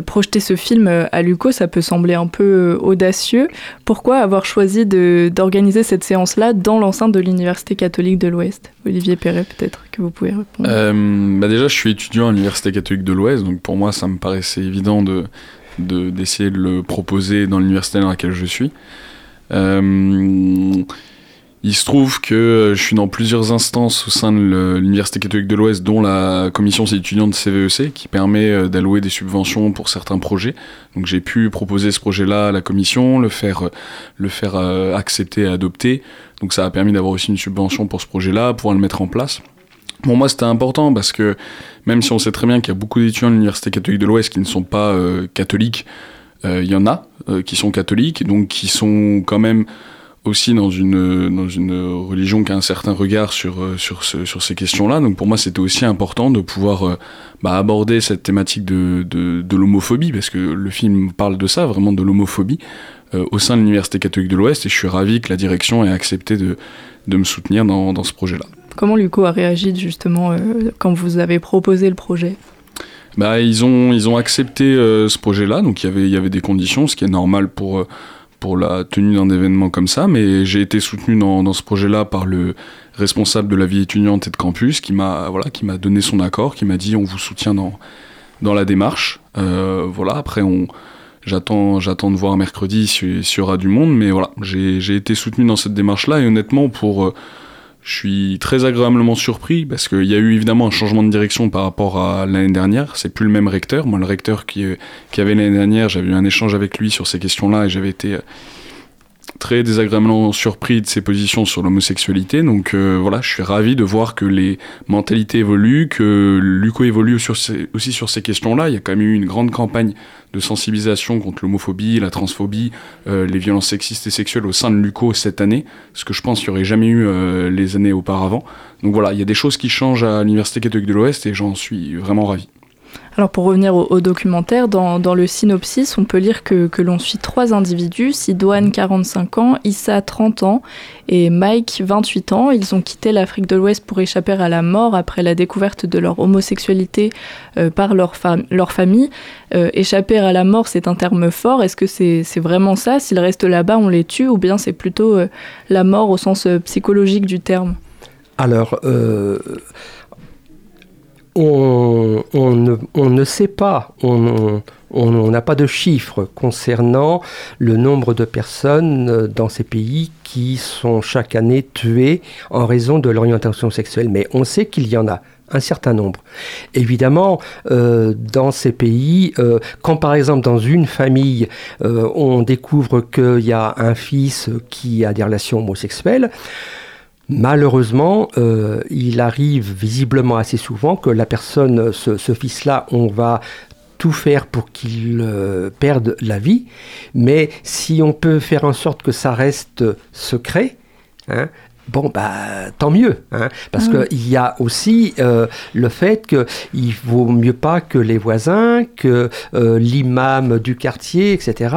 Projeter ce film à Luco, ça peut sembler un peu audacieux. Pourquoi avoir choisi d'organiser cette séance-là dans l'enceinte de l'Université catholique de l'Ouest? Olivier Perret, peut-être que vous pouvez répondre. bah déjà, je suis étudiant à l'Université catholique de l'Ouest, donc pour moi, ça me paraissait évident de d'essayer de, le proposer dans l'université dans laquelle je suis. Euh, il se trouve que je suis dans plusieurs instances au sein de l'Université catholique de l'Ouest, dont la commission étudiante CVEC, qui permet euh, d'allouer des subventions pour certains projets. Donc j'ai pu proposer ce projet-là à la commission, le faire, euh, le faire euh, accepter et adopter. Donc ça a permis d'avoir aussi une subvention pour ce projet-là, pouvoir le mettre en place. Pour moi, c'était important parce que même si on sait très bien qu'il y a beaucoup d'étudiants de l'Université catholique de l'Ouest qui ne sont pas catholiques, il y en a qui sont catholiques, donc qui sont quand même aussi dans une, dans une religion qui a un certain regard sur, euh, sur, sur ces questions-là. Donc pour moi, c'était aussi important de pouvoir euh, bah, aborder cette thématique de, de, de l'homophobie, parce que le film parle de ça, vraiment de l'homophobie, euh, au sein de l'Université catholique de l'Ouest, et je suis ravi que la direction ait accepté de, de me soutenir dans, dans ce projet-là. Comment Luco a réagi justement quand vous avez proposé le projet? Bah, ils, ont, ils ont accepté ce projet-là, donc il y avait, il y avait des conditions, ce qui est normal pour pour la tenue d'un événement comme ça, mais j'ai été soutenu dans, ce projet-là par le responsable de la vie étudiante et de campus qui m'a voilà, qui m'a donné son accord, qui m'a dit on vous soutient dans, dans la démarche. Euh, voilà, après on j'attends j'attends de voir mercredi s'il y aura du monde, mais voilà, j'ai été soutenu dans cette démarche-là et honnêtement pour euh, je suis très agréablement surpris parce qu'il y a eu évidemment un changement de direction par rapport à l'année dernière. C'est plus le même recteur. Moi, le recteur qui, qui avait l'année dernière, j'avais eu un échange avec lui sur ces questions-là et j'avais été très désagréablement surpris de ses positions sur l'homosexualité. Donc euh, voilà, je suis ravi de voir que les mentalités évoluent, que Luco évolue aussi sur ces questions-là. Il y a quand même eu une grande campagne de sensibilisation contre l'homophobie, la transphobie, euh, les violences sexistes et sexuelles au sein de Luco cette année, ce que je pense qu'il n'y aurait jamais eu euh, les années auparavant. Donc voilà, il y a des choses qui changent à l'Université catholique de l'Ouest et j'en suis vraiment ravi. Alors pour revenir au, documentaire, dans, le synopsis, on peut lire que, l'on suit trois individus, Sidoine 45 ans, Issa 30 ans et Mike 28 ans. Ils ont quitté l'Afrique de l'Ouest pour échapper à la mort après la découverte de leur homosexualité euh, par leur, leur famille. Euh, échapper à la mort, c'est un terme fort. Est-ce que c'est vraiment ça? S'ils restent là-bas, on les tue? Ou bien c'est plutôt euh, la mort au sens psychologique du terme? Alors, on, ne, sait pas, on n'a pas de chiffres concernant le nombre de personnes euh, dans ces pays qui sont chaque année tuées en raison de l'orientation sexuelle, mais on sait qu'il y en a un certain nombre. Évidemment, euh, dans ces pays, euh, quand par exemple dans une famille, on découvre qu'il y a un fils qui a des relations homosexuelles, Malheureusement, euh, il arrive visiblement assez souvent que la personne, ce, fils-là, on va tout faire pour qu'il euh, perde la vie, mais si on peut faire en sorte que ça reste secret, hein, bon, bah, tant mieux. Hein, parce que qu'il y a aussi euh, le fait qu'il vaut mieux pas que les voisins, que euh, l'imam du quartier, etc.,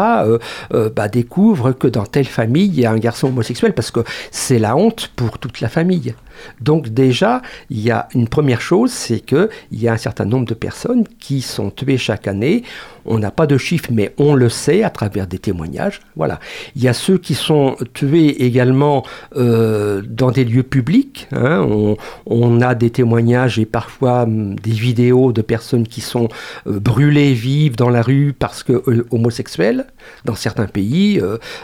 euh, bah, découvrent que dans telle famille, il y a un garçon homosexuel, parce que c'est la honte pour toute la famille. Donc déjà, il y a une première chose, c'est qu'il y a un certain nombre de personnes qui sont tuées chaque année. On n'a pas de chiffres, mais on le sait à travers des témoignages. Voilà. Il y a ceux qui sont tués également euh, dans des lieux publics. Hein. On, a des témoignages et parfois hum, des vidéos de personnes qui sont euh, brûlées vives dans la rue parce que euh, homosexuels. Dans certains pays,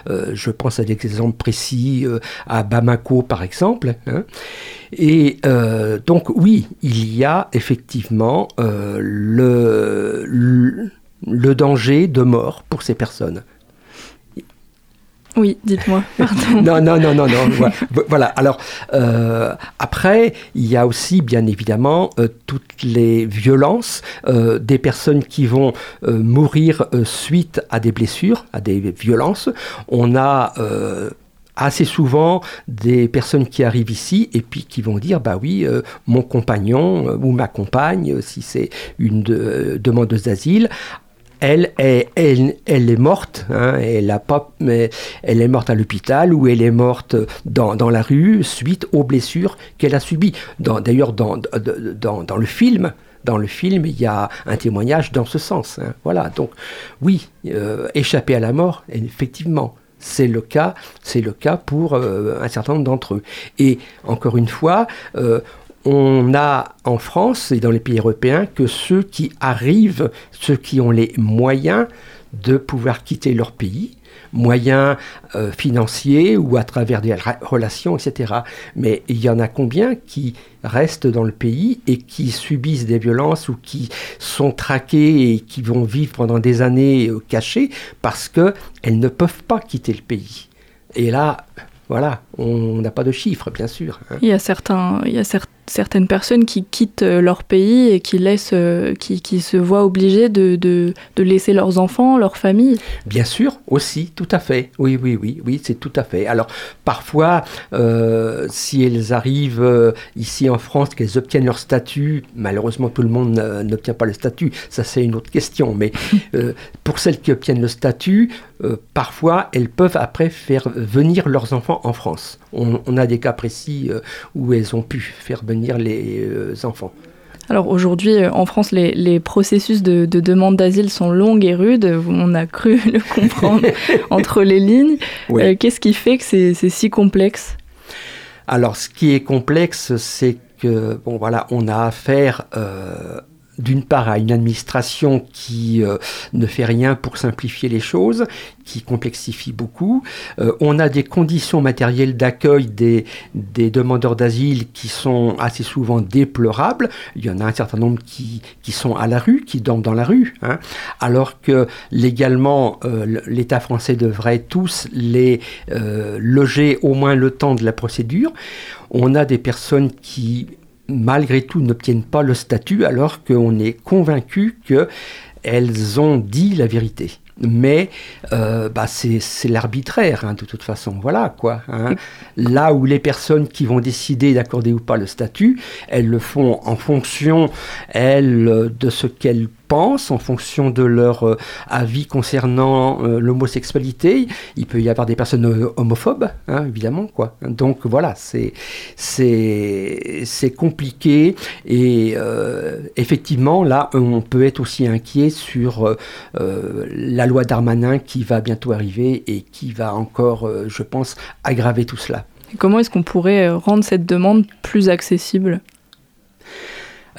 je pense à des exemples précis à Bamako par exemple. Hein. Et euh, donc oui, il y a effectivement euh, le, le, danger de mort pour ces personnes. Oui, dites-moi. (laughs) non, non, non, non, non. voilà. Alors euh, après, il y a aussi bien évidemment toutes les violences des personnes qui vont mourir suite à des blessures, à des violences. On a assez souvent des personnes qui arrivent ici et puis qui vont dire bah oui euh, mon compagnon euh, ou ma compagne euh, si c'est une demandeuse d'asile elle est, elle, elle est morte, hein, elle, a pas, mais elle est morte à l'hôpital ou elle est morte dans, dans, la rue suite aux blessures qu'elle a subies. D'ailleurs, dans, dans, dans, le film, dans le film, il y a un témoignage dans ce sens. hein. Voilà, donc oui, échapper à la mort, effectivement. C'est le cas, pour euh, un certain nombre d'entre eux. Et encore une fois, euh, on a en France et dans les pays européens que ceux qui arrivent, ceux qui ont les moyens de pouvoir quitter leur pays, moyens euh, financiers ou à travers des relations, etc. Mais il y en a combien qui restent dans le pays et qui subissent des violences ou qui sont traqués et qui vont vivre pendant des années euh, cachés parce qu'elles ne peuvent pas quitter le pays? Et là, voilà, on n'a pas de chiffres, bien sûr. hein. Il y a, certains, il y a cer- certaines personnes qui quittent euh, leur pays et qui, laissent, euh, qui, qui se voient obligées de, de, de laisser leurs enfants, leur famille. Bien sûr, aussi, tout à fait. Oui, oui, oui, oui, c'est tout à fait. Alors, parfois, euh, si elles arrivent ici en France, qu'elles obtiennent leur statut, malheureusement, tout le monde n'obtient pas le statut, ça c'est une autre question, mais (laughs) euh, pour celles qui obtiennent le statut, euh, parfois, elles peuvent après faire venir leurs enfants en France. On, on a des cas précis euh, où elles ont pu faire venir les euh, enfants. Alors aujourd'hui, euh, en France, les, les processus de, de demande d'asile sont longs et rudes. On a cru (laughs) le comprendre (laughs) entre les lignes. Oui. Euh, Qu'est-ce qui fait que c'est c'est si complexe? Alors, ce qui est complexe, c'est que, bon, voilà, on a affaire euh, d'une part à une administration qui euh, ne fait rien pour simplifier les choses, qui complexifie beaucoup. Euh, on a des conditions matérielles d'accueil des, demandeurs d'asile qui sont assez souvent déplorables. Il y en a un certain nombre qui, qui sont à la rue, qui dorment dans la rue, hein, alors que légalement, euh, l'État français devrait tous les euh, loger au moins le temps de la procédure. On a des personnes qui malgré tout n'obtiennent pas le statut alors qu'on est convaincu qu'elles ont dit la vérité. Mais euh, bah c'est l'arbitraire hein, de toute façon, voilà quoi. hein. Là où les personnes qui vont décider d'accorder ou pas le statut, elles le font en fonction, elles, de ce qu'elles pensent, en fonction de leur euh, avis concernant euh, l'homosexualité. Il peut y avoir des personnes euh, homophobes, hein, évidemment quoi. Donc voilà, c'est compliqué et effectivement là on peut être aussi inquiet sur la loi Darmanin qui va bientôt arriver et qui va encore, je pense, aggraver tout cela. Comment est-ce qu'on pourrait rendre cette demande plus accessible?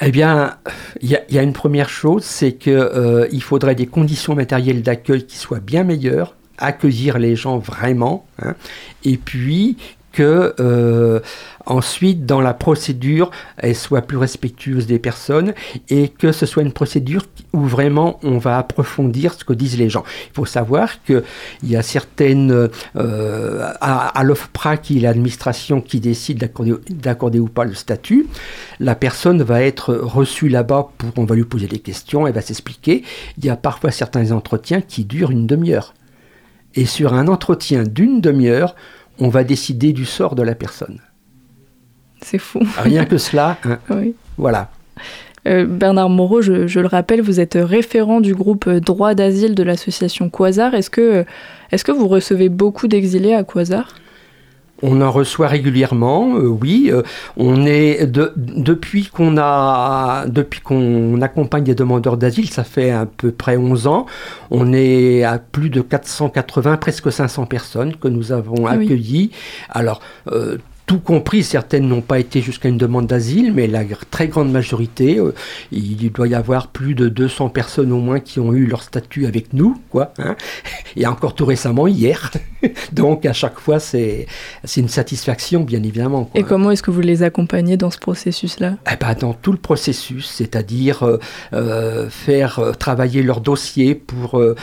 Eh bien, il y, a- une première chose, c'est que euh, faudrait des conditions matérielles d'accueil qui soient bien meilleures, accueillir les gens vraiment, hein, et puis que euh, ensuite dans la procédure elle soit plus respectueuse des personnes et que ce soit une procédure où vraiment on va approfondir ce que disent les gens. Il faut savoir que il y a certaines euh, à, l'OFPRA qui est l'administration qui décide d'accorder d'accorder ou pas le statut, la personne va être reçue là-bas pour on va lui poser des questions, elle va s'expliquer. Il y a parfois certains entretiens qui durent une demi-heure. Et sur un entretien d'une demi-heure, on va décider du sort de la personne. C'est fou. Rien que cela, hein, (laughs) Oui. voilà. Euh, Bernard Moreau, je, je le rappelle, vous êtes référent du groupe droit d'asile de l'association Quasar. Est-ce que, est-ce que vous recevez beaucoup d'exilés à Quasar? On en reçoit régulièrement, euh, oui. euh, on est de- depuis qu'on a depuis qu'on accompagne des demandeurs d'asile, ça fait à peu près 11 ans. On est à plus de 480, presque 500 personnes que nous avons Ah oui. accueillies. Alors euh, tout compris, certaines n'ont pas été jusqu'à une demande d'asile, mais la très grande majorité, euh, il doit y avoir plus de 200 personnes au moins qui ont eu leur statut avec nous, quoi. hein. Et encore tout récemment, hier. (laughs) Donc à chaque fois, c'est une satisfaction, bien évidemment. quoi. Et comment est-ce que vous les accompagnez dans ce processus-là? Eh ben, dans tout le processus, c'est-à-dire euh, euh, faire euh, travailler leur dossier pour euh,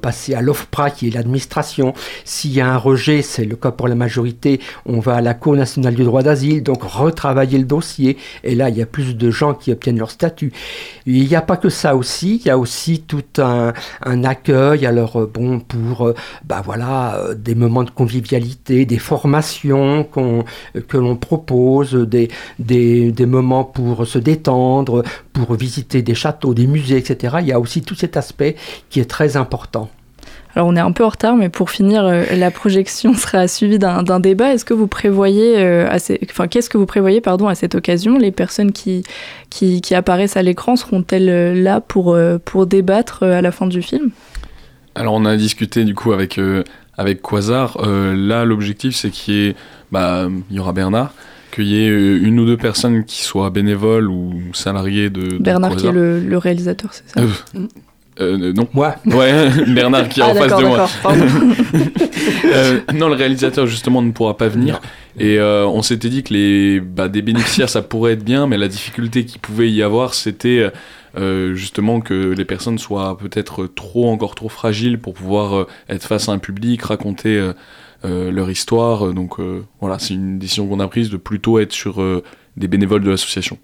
passer à l'OFPRA, qui est l'administration. S'il y a un rejet, c'est le cas pour la majorité, on va à la Cour nationale du droit d'asile, donc retravailler le dossier. Et là, il y a plus de gens qui obtiennent leur statut. Il n'y a pas que ça aussi, il y a aussi tout un, un accueil, alors bon, pour bah voilà, des moments de convivialité, des formations qu'on que l'on propose, des, des, des moments pour se détendre, pour visiter des châteaux, des musées, etc. Il y a aussi tout cet aspect qui est très important. Alors on est un peu en retard, mais pour finir, euh, la projection (laughs) sera suivie d'un d'un débat. Est-ce que vous prévoyez, euh, ces- enfin qu'est-ce que vous prévoyez, pardon, à cette occasion? Les personnes qui, qui, qui apparaissent à l'écran seront-elles euh, là pour, euh, pour débattre euh, à la fin du film? Alors on a discuté du coup avec, euh, avec Quasar. Euh, là l'objectif c'est qu'il y ait, bah, il y aura Bernard, qu'il y ait euh, une ou deux personnes qui soient bénévoles ou salariés de, de Bernard qui est le, le réalisateur, c'est ça? Euh, euh, non. Moi, Ouais, (laughs) Bernard qui est Ah en face d'accord, de moi. (laughs) Euh, non, le réalisateur justement ne pourra pas venir. Et euh, on s'était dit que les, bah, des bénéficiaires, ça pourrait être bien, mais la difficulté qu'il pouvait y avoir, c'était euh, justement que les personnes soient peut-être trop, encore trop fragiles pour pouvoir euh, être face à un public, raconter euh, leur histoire. Donc voilà, c'est une décision qu'on a prise de plutôt être sur des bénévoles de l'association.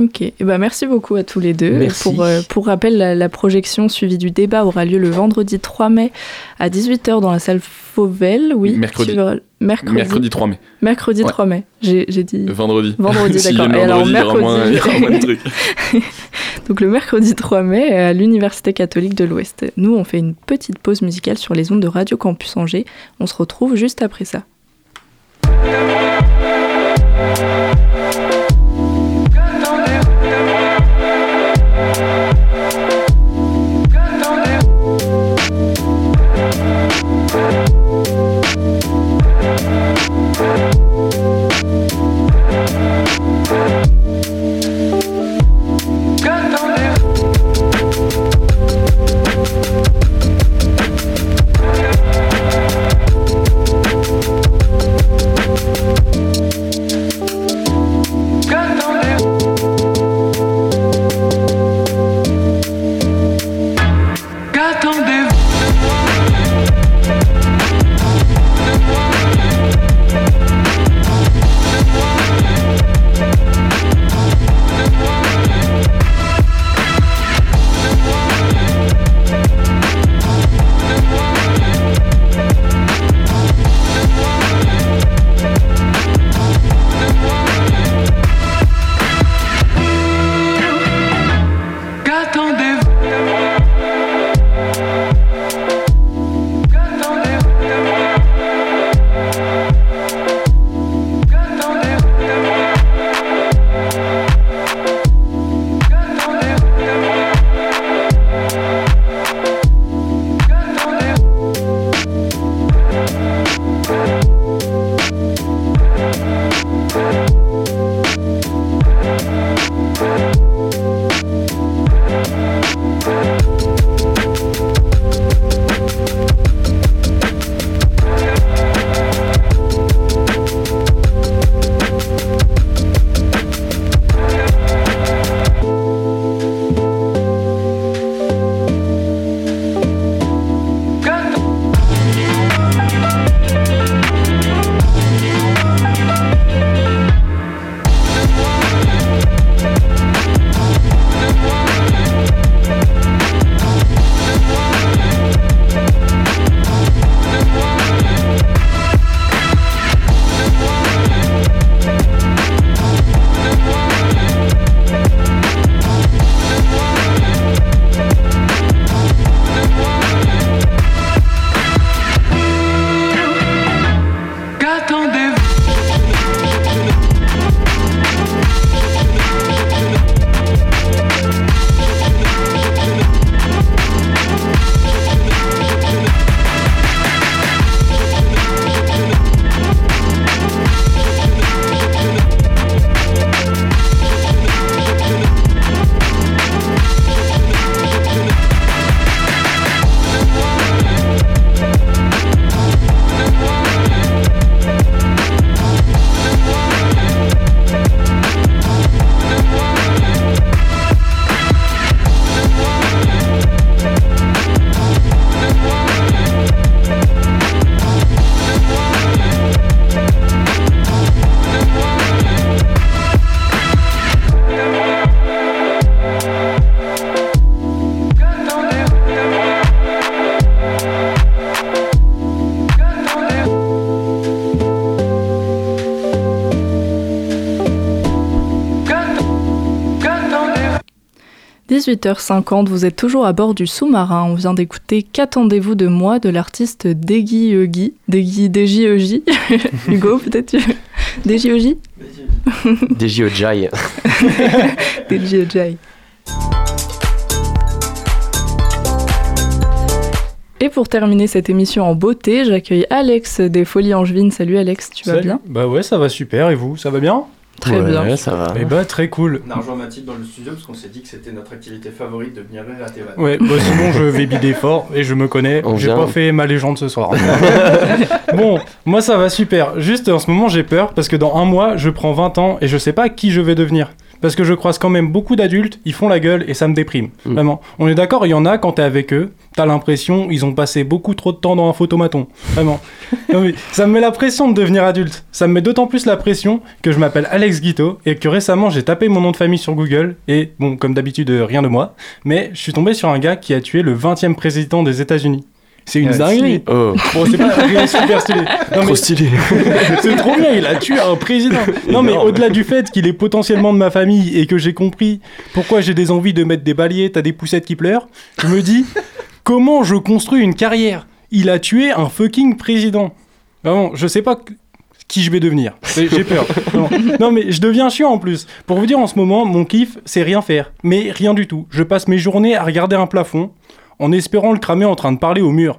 Ok, eh ben, merci beaucoup à tous les deux. Merci. Pour, euh, pour rappel, la, la projection suivie du débat aura lieu le vendredi 3 mai à 18h dans la salle Fauvel. Oui, Mercredi. sur- mercredi. Mercredi 3 mai. Mercredi Ouais. 3 mai. J'ai dit. Vendredi. Vendredi, (laughs) d'accord. alors, moins- mercredi. (laughs) Donc le mercredi 3 mai à l'Université catholique de l'Ouest. Nous, on fait une petite pause musicale sur les ondes de Radio Campus Angers. On se retrouve juste après ça. 18h50, vous êtes toujours à bord du sous-marin. On vient d'écouter Qu'attendez-vous de moi de l'artiste Degi Eugi. Degi Deji Eugi. (laughs) Hugo, peut-être? Tu... Deji Eugi Deji Ojai. (laughs) Deji Eugi. Et pour terminer cette émission en beauté, j'accueille Alex des Folies Angevines. Salut Alex, tu vas Salut. bien? Bah ouais, ça va super. Et vous, ça va bien? Très Ouais, bien. ça va. Eh bah très cool. On a rejoint Mathilde dans le studio parce qu'on s'est dit que c'était notre activité favorite de venir rire à. Ouais, bah sinon je vais bider fort et je me connais. On J'ai pas fait ma légende ce soir. (laughs) bon, moi ça va super. Juste en ce moment j'ai peur parce que dans un mois je prends 20 ans et je sais pas qui je vais devenir. Parce que je croise quand même beaucoup d'adultes, ils font la gueule et ça me déprime. Mm. Vraiment. On est d'accord, il y en a quand t'es avec eux, t'as l'impression ils ont passé beaucoup trop de temps dans un photomaton. Vraiment. (laughs) Non, mais ça me met la pression de devenir adulte. Ça me met d'autant plus la pression que je m'appelle Alex Guito et que récemment j'ai tapé mon nom de famille sur Google et bon, comme d'habitude, euh, rien de moi, mais je suis tombé sur un gars qui a tué le 20e président des États-Unis. C'est une Ouais, dinguerie. Oh, Bon, c'est pas super stylé. (laughs) Non, trop mais stylé. (laughs) c'est trop bien, il a tué un président. Non, mais au-delà du fait qu'il est potentiellement de ma famille et que j'ai compris pourquoi j'ai des envies de mettre des balais, t'as des poussettes qui pleurent, je me dis (laughs) comment je construis une carrière? Il a tué un fucking président. Vraiment, je sais pas qui je vais devenir. J'ai j'ai peur. Non. Non, mais je deviens chiant en plus. Pour vous dire, en ce moment, mon kiff, c'est rien faire. Mais rien du tout. Je passe mes journées à regarder un plafond en espérant le cramer en train de parler au mur.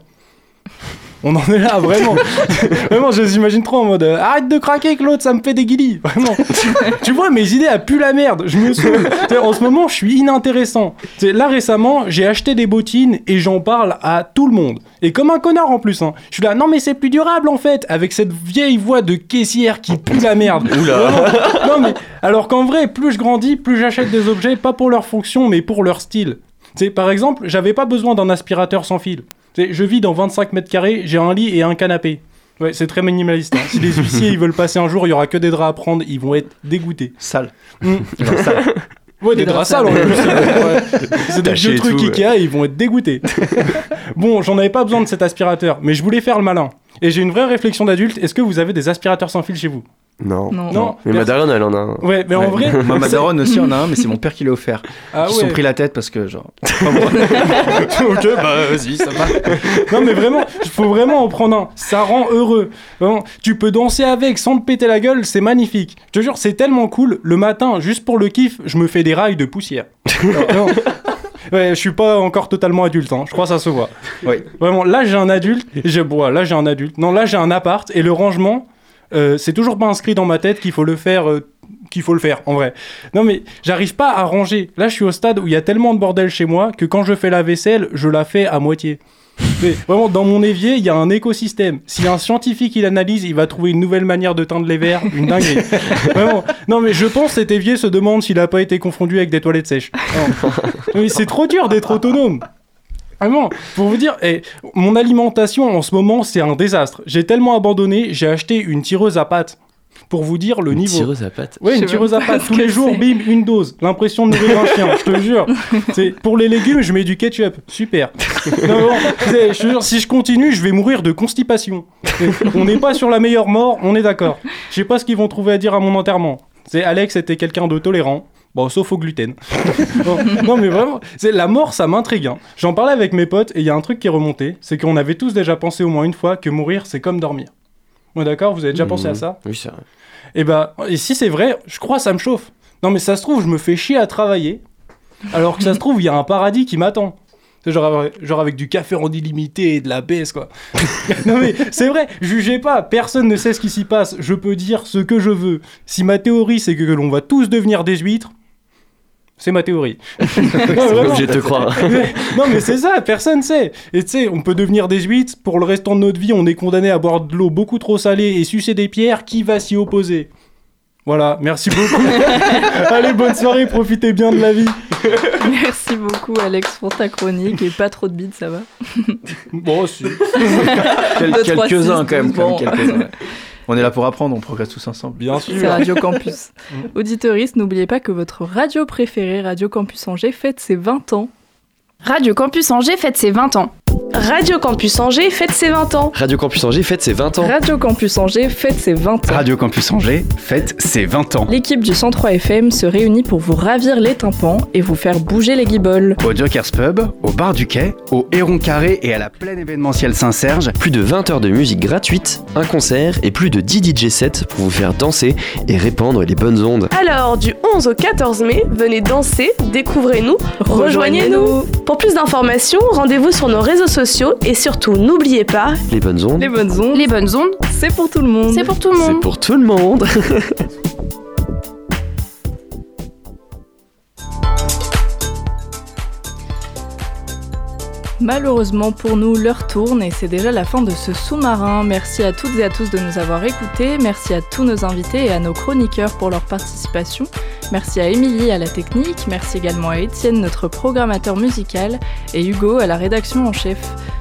On en est là, vraiment. (laughs) vraiment, je les imagine trop en mode euh, arrête de craquer, Claude, ça me fait des guilis. Vraiment. (laughs) tu vois, mes idées, elles puent la merde. Je me saoule. (laughs) En ce moment, je suis inintéressant. Là, récemment, j'ai acheté des bottines et j'en parle à tout le monde. Et comme un connard en plus. hein. Je suis là, non, mais c'est plus durable en fait, avec cette vieille voix de caissière qui pue la merde. Vraiment. Non, mais alors qu'en vrai, plus je grandis, plus j'achète des objets, pas pour leur fonction, mais pour leur style. Sais, par exemple, j'avais pas besoin d'un aspirateur sans fil. Je vis dans 25 mètres carrés, j'ai un lit et un canapé. Ouais, c'est très minimaliste. hein. Si les huissiers ils veulent passer un jour, il y aura que des draps à prendre, ils vont être dégoûtés. Sale. Mm. Genre sale. Ouais, des, draps sales. Ouais. (laughs) C'est des vieux trucs tout, ouais. Ikea, ils vont être dégoûtés. (laughs) bon, j'en avais pas besoin de cet aspirateur, mais je voulais faire le malin. Et j'ai une vraie réflexion d'adulte. Est-ce que vous avez des aspirateurs sans fil chez vous? Non. Non. Non. Mais ma daronne, elle en a un. Ouais, mais en Ouais. vrai. (laughs) Moi, ma daronne aussi en a un, mais c'est (laughs) mon père qui l'a offert. Ah Ils se sont pris la tête parce que, genre. (laughs) ok, bah vas-y, ça va. Non mais vraiment, il faut vraiment en prendre un. Ça rend heureux. Vraiment, tu peux danser avec sans te péter la gueule, c'est magnifique. Je te jure, c'est tellement cool. Le matin, juste pour le kiff, je me fais des rails de poussière. Non. Ouais, je suis pas encore totalement adulte, hein. je crois que ça se voit. Oui. Vraiment, là j'ai un adulte, et j'ai bon, là j'ai un adulte. Non, là j'ai un appart et le rangement, euh, c'est toujours pas inscrit dans ma tête qu'il faut le faire. euh, qu'il faut le faire en vrai. Non mais j'arrive pas à ranger. Là je suis au stade où il y a tellement de bordel chez moi que quand je fais la vaisselle, je la fais à moitié. Mais vraiment, dans mon évier, il y a un écosystème. Si un scientifique il analyse, il va trouver une nouvelle manière de teindre les verres, une dinguerie. (laughs) Vraiment. Non, mais je pense que cet évier se demande s'il a pas été confondu avec des toilettes sèches. Non. Mais c'est trop dur d'être autonome. Vraiment, pour vous dire, eh, mon alimentation en ce moment, c'est un désastre. J'ai tellement abandonné, j'ai acheté une tireuse à pâtes. Pour vous dire le Une niveau. tireuse à pattes. Ouais, Je une tireuse à ce Tous les jours, bim, une dose. L'impression de nourrir un chien, je te jure. (laughs) C'est pour les légumes, je mets du ketchup. Super. Non, je te jure, si je continue, je vais mourir de constipation. On n'est pas sur la meilleure mort, on est d'accord. Je sais pas ce qu'ils vont trouver à dire à mon enterrement. C'est Alex était quelqu'un de tolérant. Bon, sauf au gluten. (laughs) non, non, mais vraiment, c'est la mort, ça m'intrigue. hein. J'en parlais avec mes potes et il y a un truc qui est remonté, c'est qu'on avait tous déjà pensé au moins une fois que mourir, c'est comme dormir. Ouais, d'accord, vous avez déjà pensé à Mhm. ça? Oui, c'est vrai. Et bah, et si c'est vrai, je crois ça me chauffe. Non, mais ça se trouve, je me fais chier à travailler, alors que ça se trouve, il y a un paradis qui m'attend. Genre, genre avec du café en illimité et de la baisse, quoi. (laughs) non, mais c'est vrai, jugez pas, personne ne sait ce qui s'y passe. Je peux dire ce que je veux. Si ma théorie, c'est que l'on va tous devenir des huîtres, c'est ma théorie. (laughs) Non, obligé de te croire. Mais- non, mais c'est ça, personne sait. Et tu sais, on peut devenir des huîtres, pour le restant de notre vie, on est condamné à boire de l'eau beaucoup trop salée et sucer des pierres, qui va s'y opposer? Voilà, merci beaucoup. (laughs) Allez, bonne soirée, profitez bien de la vie. Merci beaucoup Alex pour ta chronique et pas trop de bides, ça va? Bon, si. Quel- Quelques-uns quand même. douze, quand même, bon. quelques-uns, ouais. On est là pour apprendre, on progresse tous ensemble. Bien C'est sûr. Radio Campus. (laughs) Mm. Auditoris, n'oubliez pas que votre radio préférée, Radio Campus Angers, fête ses 20 ans. Radio Campus Angers fête ses 20 ans. Radio Campus Angers fête ses 20 ans. Radio Campus Angers fête ses 20 ans. Radio Campus Angers fête ses 20 ans. Radio Campus Angers fête ses 20 ans. L'équipe du 103 FM se réunit pour vous ravir les tympans et vous faire bouger les guibolles. Au Jokers Pub, au bar du quai, au Héron Carré et à la plaine événementielle Saint-Serge. Plus de 20 heures de musique gratuite, un concert et plus de 10 DJ sets pour vous faire danser et répandre les bonnes ondes. Alors, du 11 au 14 mai, venez danser, découvrez-nous, Rejoignez-nous. rejoignez-nous. Pour plus d'informations, rendez-vous sur nos réseaux sociaux et surtout, n'oubliez pas, Les bonnes ondes, Les bonnes ondes, Les bonnes ondes, c'est pour tout le monde. c'est pour tout le c'est monde. pour tout le monde. (laughs) Malheureusement pour nous, l'heure tourne et c'est déjà la fin de ce sous-marin. Merci à toutes et à tous de nous avoir écoutés. Merci à tous nos invités et à nos chroniqueurs pour leur participation. Merci à Émilie à la technique. Merci également à Étienne, notre programmateur musical, et Hugo à la rédaction en chef.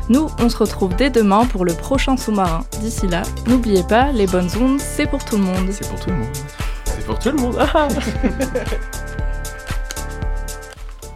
Nous, on se retrouve dès demain pour le prochain sous-marin. D'ici là, n'oubliez pas, les bonnes ondes, c'est pour tout le monde. C'est pour tout le monde. C'est pour tout le monde. (laughs)